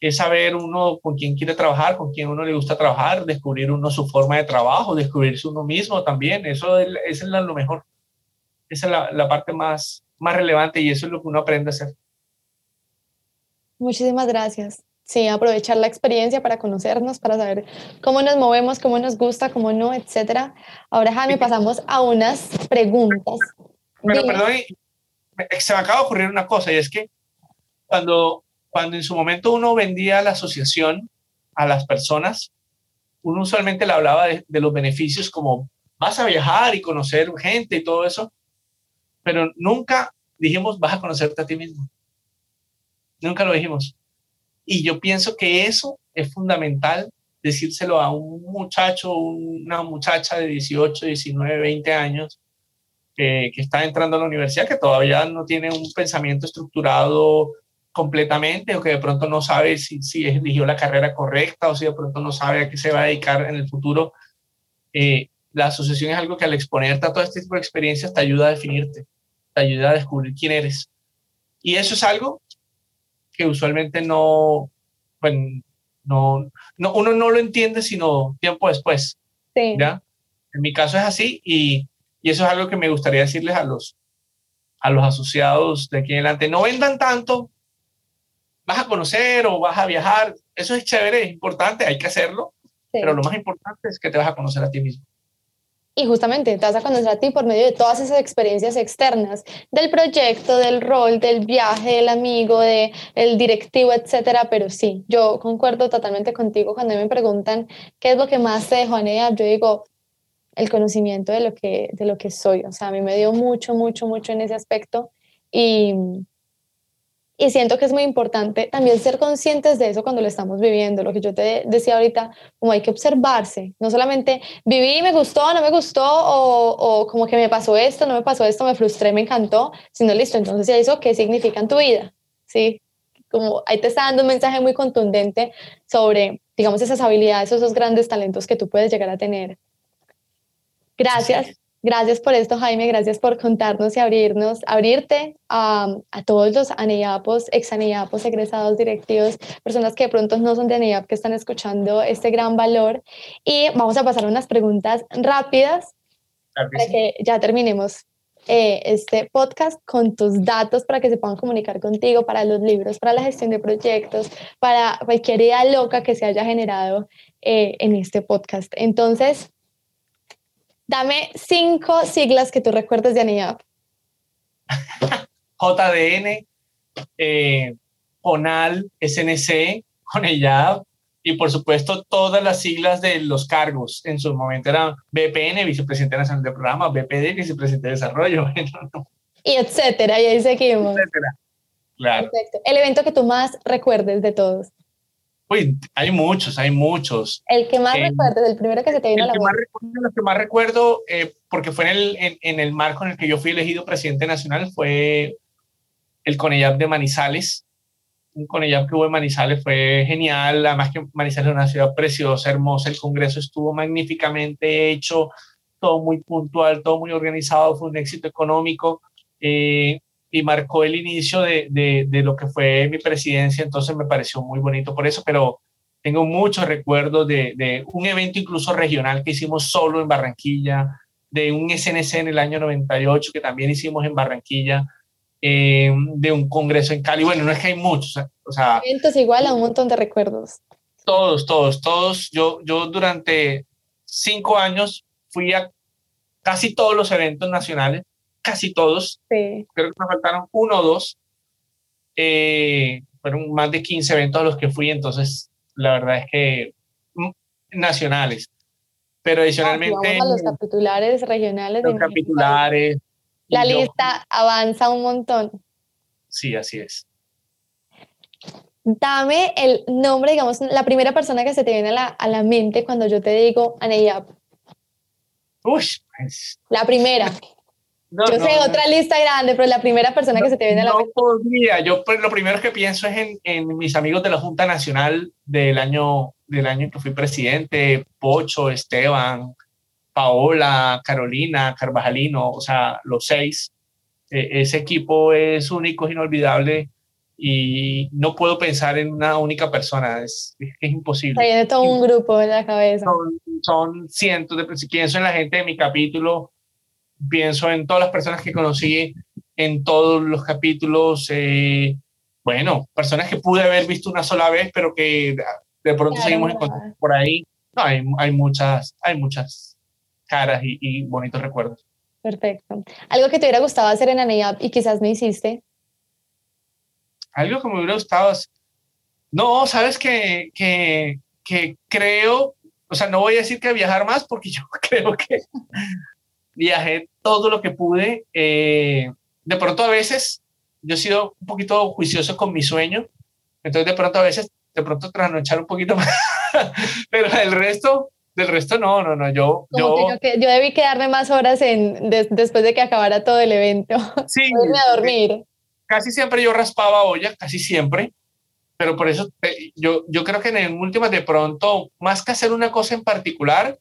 es saber uno con quién quiere trabajar, con quién uno le gusta trabajar, descubrir uno su forma de trabajo, descubrirse uno mismo también. Eso es, es lo mejor. Esa es la, la parte más, más relevante y eso es lo que uno aprende a hacer. Muchísimas gracias. Sí, aprovechar la experiencia para conocernos, para saber cómo nos movemos, cómo nos gusta, cómo no, etcétera. Ahora, Jaime, pasamos a unas preguntas. Pero, perdón, se me acaba de ocurrir una cosa, y es que cuando, cuando en su momento uno vendía la asociación a las personas, uno usualmente le hablaba de, de los beneficios como vas a viajar y conocer gente y todo eso, pero nunca dijimos vas a conocerte a ti mismo. Nunca lo dijimos y yo pienso que eso es fundamental decírselo a un muchacho, una muchacha de 18, 19, 20 años que, que, está entrando a la universidad, que todavía no tiene un pensamiento estructurado completamente o que de pronto no sabe si, si eligió la carrera correcta o si de pronto no sabe a qué se va a dedicar en el futuro. Eh, la asociación es algo que al exponerte a todo este tipo de experiencias te ayuda a definirte, te ayuda a descubrir quién eres. Y eso es algo que usualmente no, pues, no, no, uno no lo entiende sino tiempo después. Sí. ¿ya? En mi caso es así y, y, eso es algo que me gustaría decirles a los, a los asociados de aquí en adelante. No vendan tanto, vas a conocer o vas a viajar. eso es chévere, es importante, hay que hacerlo, pero lo más importante es que te vas a conocer a ti mismo. Y justamente te vas a conocer a ti por medio de todas esas experiencias externas, del proyecto, del rol, del viaje, del amigo, del el directivo, etcétera. Pero sí, yo concuerdo totalmente contigo cuando me preguntan qué es lo que más te dejó Anea, yo digo el conocimiento de lo que, de lo que soy. O sea, a mí me dio mucho, mucho, mucho en ese aspecto. Y, y siento que es muy importante también ser conscientes de eso cuando lo estamos viviendo, lo que yo te decía ahorita, como hay que observarse, no solamente viví, me gustó, no me gustó, o, o como que me pasó esto, no me pasó esto, me frustré, me encantó, sino listo, entonces eso qué significa en tu vida, ¿sí? Como ahí te está dando un mensaje muy contundente sobre, digamos, esas habilidades, esos grandes talentos que tú puedes llegar a tener. Gracias Gracias por esto, Jaime, gracias por contarnos y abrirnos, abrirte a, a todos los ANEIAPOS, ex ANEIAPOS, egresados directivos, personas que de pronto no son de ANEIAP, que están escuchando este gran valor. Y vamos a pasar a unas preguntas rápidas para que ya terminemos eh, este podcast con tus datos para que se puedan comunicar contigo, para los libros, para la gestión de proyectos, para cualquier idea loca que se haya generado eh, en este podcast. Entonces, Dame cinco siglas que tú recuerdes de ANIAP. JDN, eh, ONAL, SNC, CONELLAB y por supuesto todas las siglas de los cargos. En su momento era BPN, Vicepresidente Nacional de Programa, BPD, Vicepresidente de Desarrollo. y etcétera, y ahí seguimos. Etcétera. Claro. Perfecto. El evento que tú más recuerdes de todos. Uy, hay muchos, hay muchos. El que más recuerdo, el primero que se te vino a la que más recuerdo, Lo que más recuerdo, eh, porque fue en el, en, en, el marco en el que yo fui elegido presidente nacional, fue el Conellap de Manizales. Un Conellap que hubo en Manizales fue genial, además que Manizales es una ciudad preciosa, hermosa, el Congreso estuvo magníficamente hecho, todo muy puntual, todo muy organizado, fue un éxito económico. Eh, y marcó el inicio de, de, lo que fue mi presidencia, entonces me pareció muy bonito por eso, pero tengo muchos recuerdos de, de, un evento incluso regional que hicimos solo en Barranquilla, de un SNC en el año 98 que también hicimos en Barranquilla, eh, de un congreso en Cali. Bueno, no es que hay muchos, o sea... Eventos igual a un montón de recuerdos. Todos, todos, todos. Yo, yo durante cinco años fui a casi todos los eventos nacionales casi todos. Creo que me faltaron uno o dos. Eh, fueron más de 15 eventos a los que fui, entonces la verdad es que mm, nacionales. Pero adicionalmente... a los capitulares regionales. Los capitulares. La lista avanza un montón. Sí, así es. Dame el nombre, digamos, la primera persona que se te viene a la, a la mente cuando yo te digo Aneyap. Uy, pues. La primera. yo sé otra lista grande, pero la primera persona que se te viene a la mente. No podría. Yo pues, lo primero que pienso es en, en, mis amigos de la Junta Nacional del año, del año en que fui presidente, Pocho, Esteban, Paola, Carolina, Carvajalino, o sea, los seis. E, ese equipo es único, es inolvidable y no puedo pensar en una única persona, es, es, imposible. Tiene todo un grupo en la cabeza. Son, son cientos de, si pienso en la gente de mi capítulo, pienso en todas las personas que conocí en todos los capítulos, eh, bueno, personas que pude haber visto una sola vez, pero que de pronto seguimos encontrando por ahí. No, hay, hay, muchas, hay muchas caras y, y, bonitos recuerdos. Perfecto. ¿Algo que te hubiera gustado hacer en ANEAP y quizás no hiciste? Algo que me hubiera gustado No, sabes que, que, que creo, o sea, no voy a decir que viajar más porque yo creo que viajé todo lo que pude. Eh, de pronto a veces yo he sido un poquito juicioso con mi sueño, entonces de pronto a veces, de pronto trasnochar un poquito más, pero el resto, del resto no, no, no, yo... Yo, que yo debí quedarme más horas en, después de que acabara todo el evento. Sí. Irme a dormir. Casi siempre yo raspaba olla, casi siempre, pero por eso eh, yo, yo creo que en últimas de pronto, más que hacer una cosa en particular,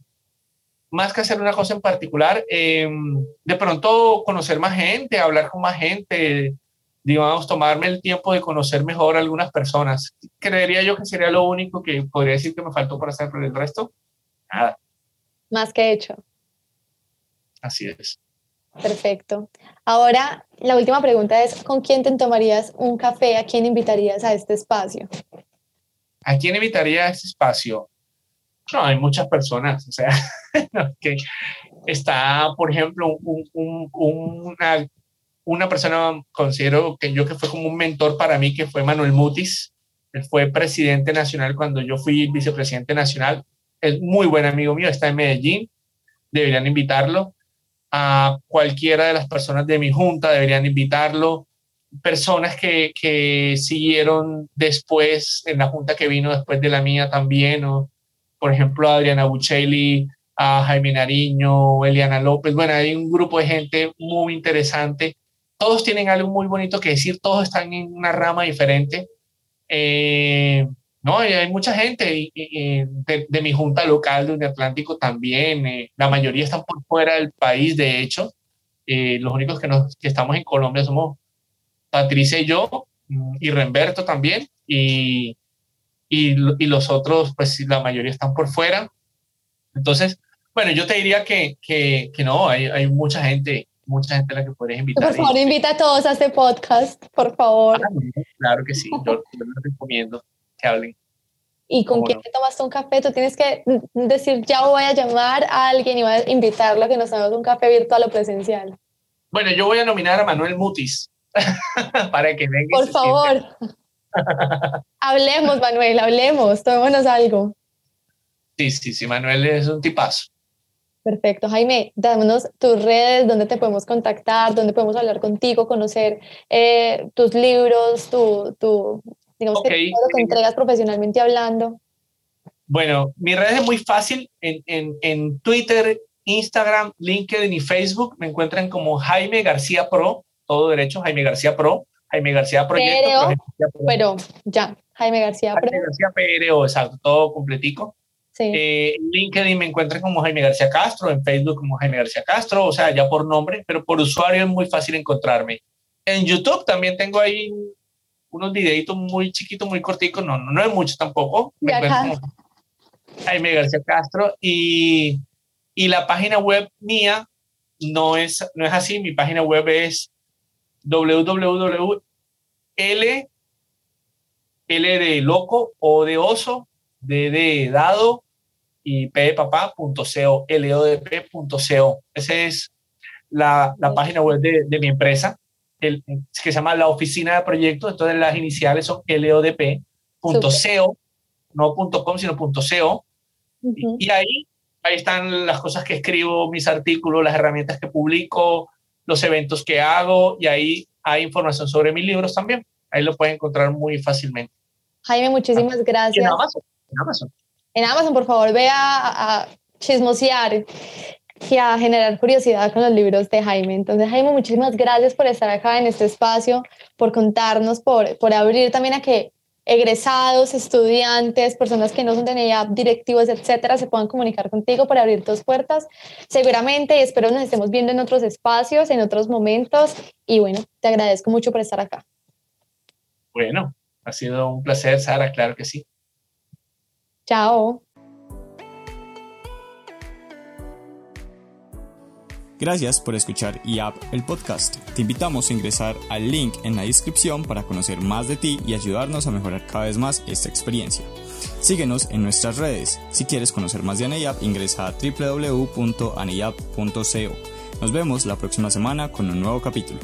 más que hacer una cosa en particular, eh, de pronto conocer más gente, hablar con más gente, digamos, tomarme el tiempo de conocer mejor a algunas personas. Creería yo que sería lo único que podría decir que me faltó para hacer el resto. Nada. Más que hecho. Así es. Perfecto. Ahora, la última pregunta es, ¿con quién te tomarías un café? ¿A quién invitarías a este espacio? ¿A quién invitaría a ese espacio? No, hay muchas personas, o sea, que está, por ejemplo, una, una persona, considero que yo que fue como un mentor para mí, que fue Manuel Mutis, él fue presidente nacional cuando yo fui vicepresidente nacional, es muy buen amigo mío, está en Medellín, deberían invitarlo. A cualquiera de las personas de mi junta deberían invitarlo. Personas que, que siguieron después, en la junta que vino después de la mía también, o por ejemplo Adriana Buccelli, a Jaime Nariño, Eliana López. Bueno, hay un grupo de gente muy interesante. Todos tienen algo muy bonito que decir, todos están en una rama diferente. Eh, no, hay mucha gente de, mi junta local de Atlántico también. Eh, la mayoría están por fuera del país, de hecho. Eh, los únicos que, nos, que estamos en Colombia somos Patricia y yo, mm, y Remberto también. Y, y, los otros, pues la mayoría están por fuera. Entonces, bueno, yo te diría que, que, que no, hay, hay, mucha gente, mucha gente a la que podrías invitar. Por favor, invita a todos a este podcast, por favor. Ah, claro que sí, yo, yo les recomiendo. ¿Y con quién te tomaste un café? Tú tienes que decir, ya voy a llamar a alguien y voy a invitarlo a que nos tomemos un café virtual o presencial. Bueno, yo voy a nominar a Manuel Mutis para que venga. Por favor. Hablemos, Manuel, hablemos, tomémonos algo. Sí, sí, sí, Manuel es un tipazo. Perfecto, Jaime, dámonos tus redes, dónde te podemos contactar, dónde podemos hablar contigo, conocer eh, tus libros, tu, tu, Digamos que todo lo que entregas profesionalmente hablando. Bueno, mi red es muy fácil. En, en, en, Twitter, Instagram, LinkedIn y Facebook me encuentran como Jaime García Pro, todo derecho, Jaime García Pro, Jaime García Proyecto. Pero, ya, Jaime García Pro. Jaime García PRO, exacto, todo completico. Sí. Eh, en LinkedIn me encuentran como Jaime García Castro, en Facebook como Jaime García Castro, o sea, ya por nombre, pero por usuario es muy fácil encontrarme. En YouTube también tengo ahí unos videitos muy chiquitos, muy corticos, no, no, no es mucho tampoco. Me Jaime García Castro y, y la página web mía no es, no es así, mi página web es www.l L de loco o de oso, D de dado y P de papá, punto co, L -O -D -P punto co. Esa es la, la página web de, de mi empresa el, que se llama la oficina de proyectos, entonces las iniciales son LODP.co, no .com, sino .co, y, ahí, ahí están las cosas que escribo, mis artículos, las herramientas que publico, los eventos que hago, y ahí hay información sobre mis libros también. Ahí lo pueden encontrar muy fácilmente. Jaime, muchísimas gracias. en Amazon. En Amazon. En Amazon, por favor, vea a, a chismosear y a generar curiosidad con los libros de Jaime. Entonces, Jaime, muchísimas gracias por estar acá en este espacio, por contarnos, por, por abrir también a que egresados, estudiantes, personas que no son de NEIAP, directivos, etcétera, se puedan comunicar contigo para abrir tus puertas. Seguramente, y espero nos estemos viendo en otros espacios, en otros momentos. Y bueno, te agradezco mucho por estar acá. Bueno, ha sido un placer, Sara, claro que sí. Chao. Gracias por escuchar IAP el podcast. Te invitamos a ingresar al link en la descripción para conocer más de ti y ayudarnos a mejorar cada vez más esta experiencia. Síguenos en nuestras redes. Si quieres conocer más de ANEIAP, ingresa a www.aneyap.co. Nos vemos la próxima semana con un nuevo capítulo.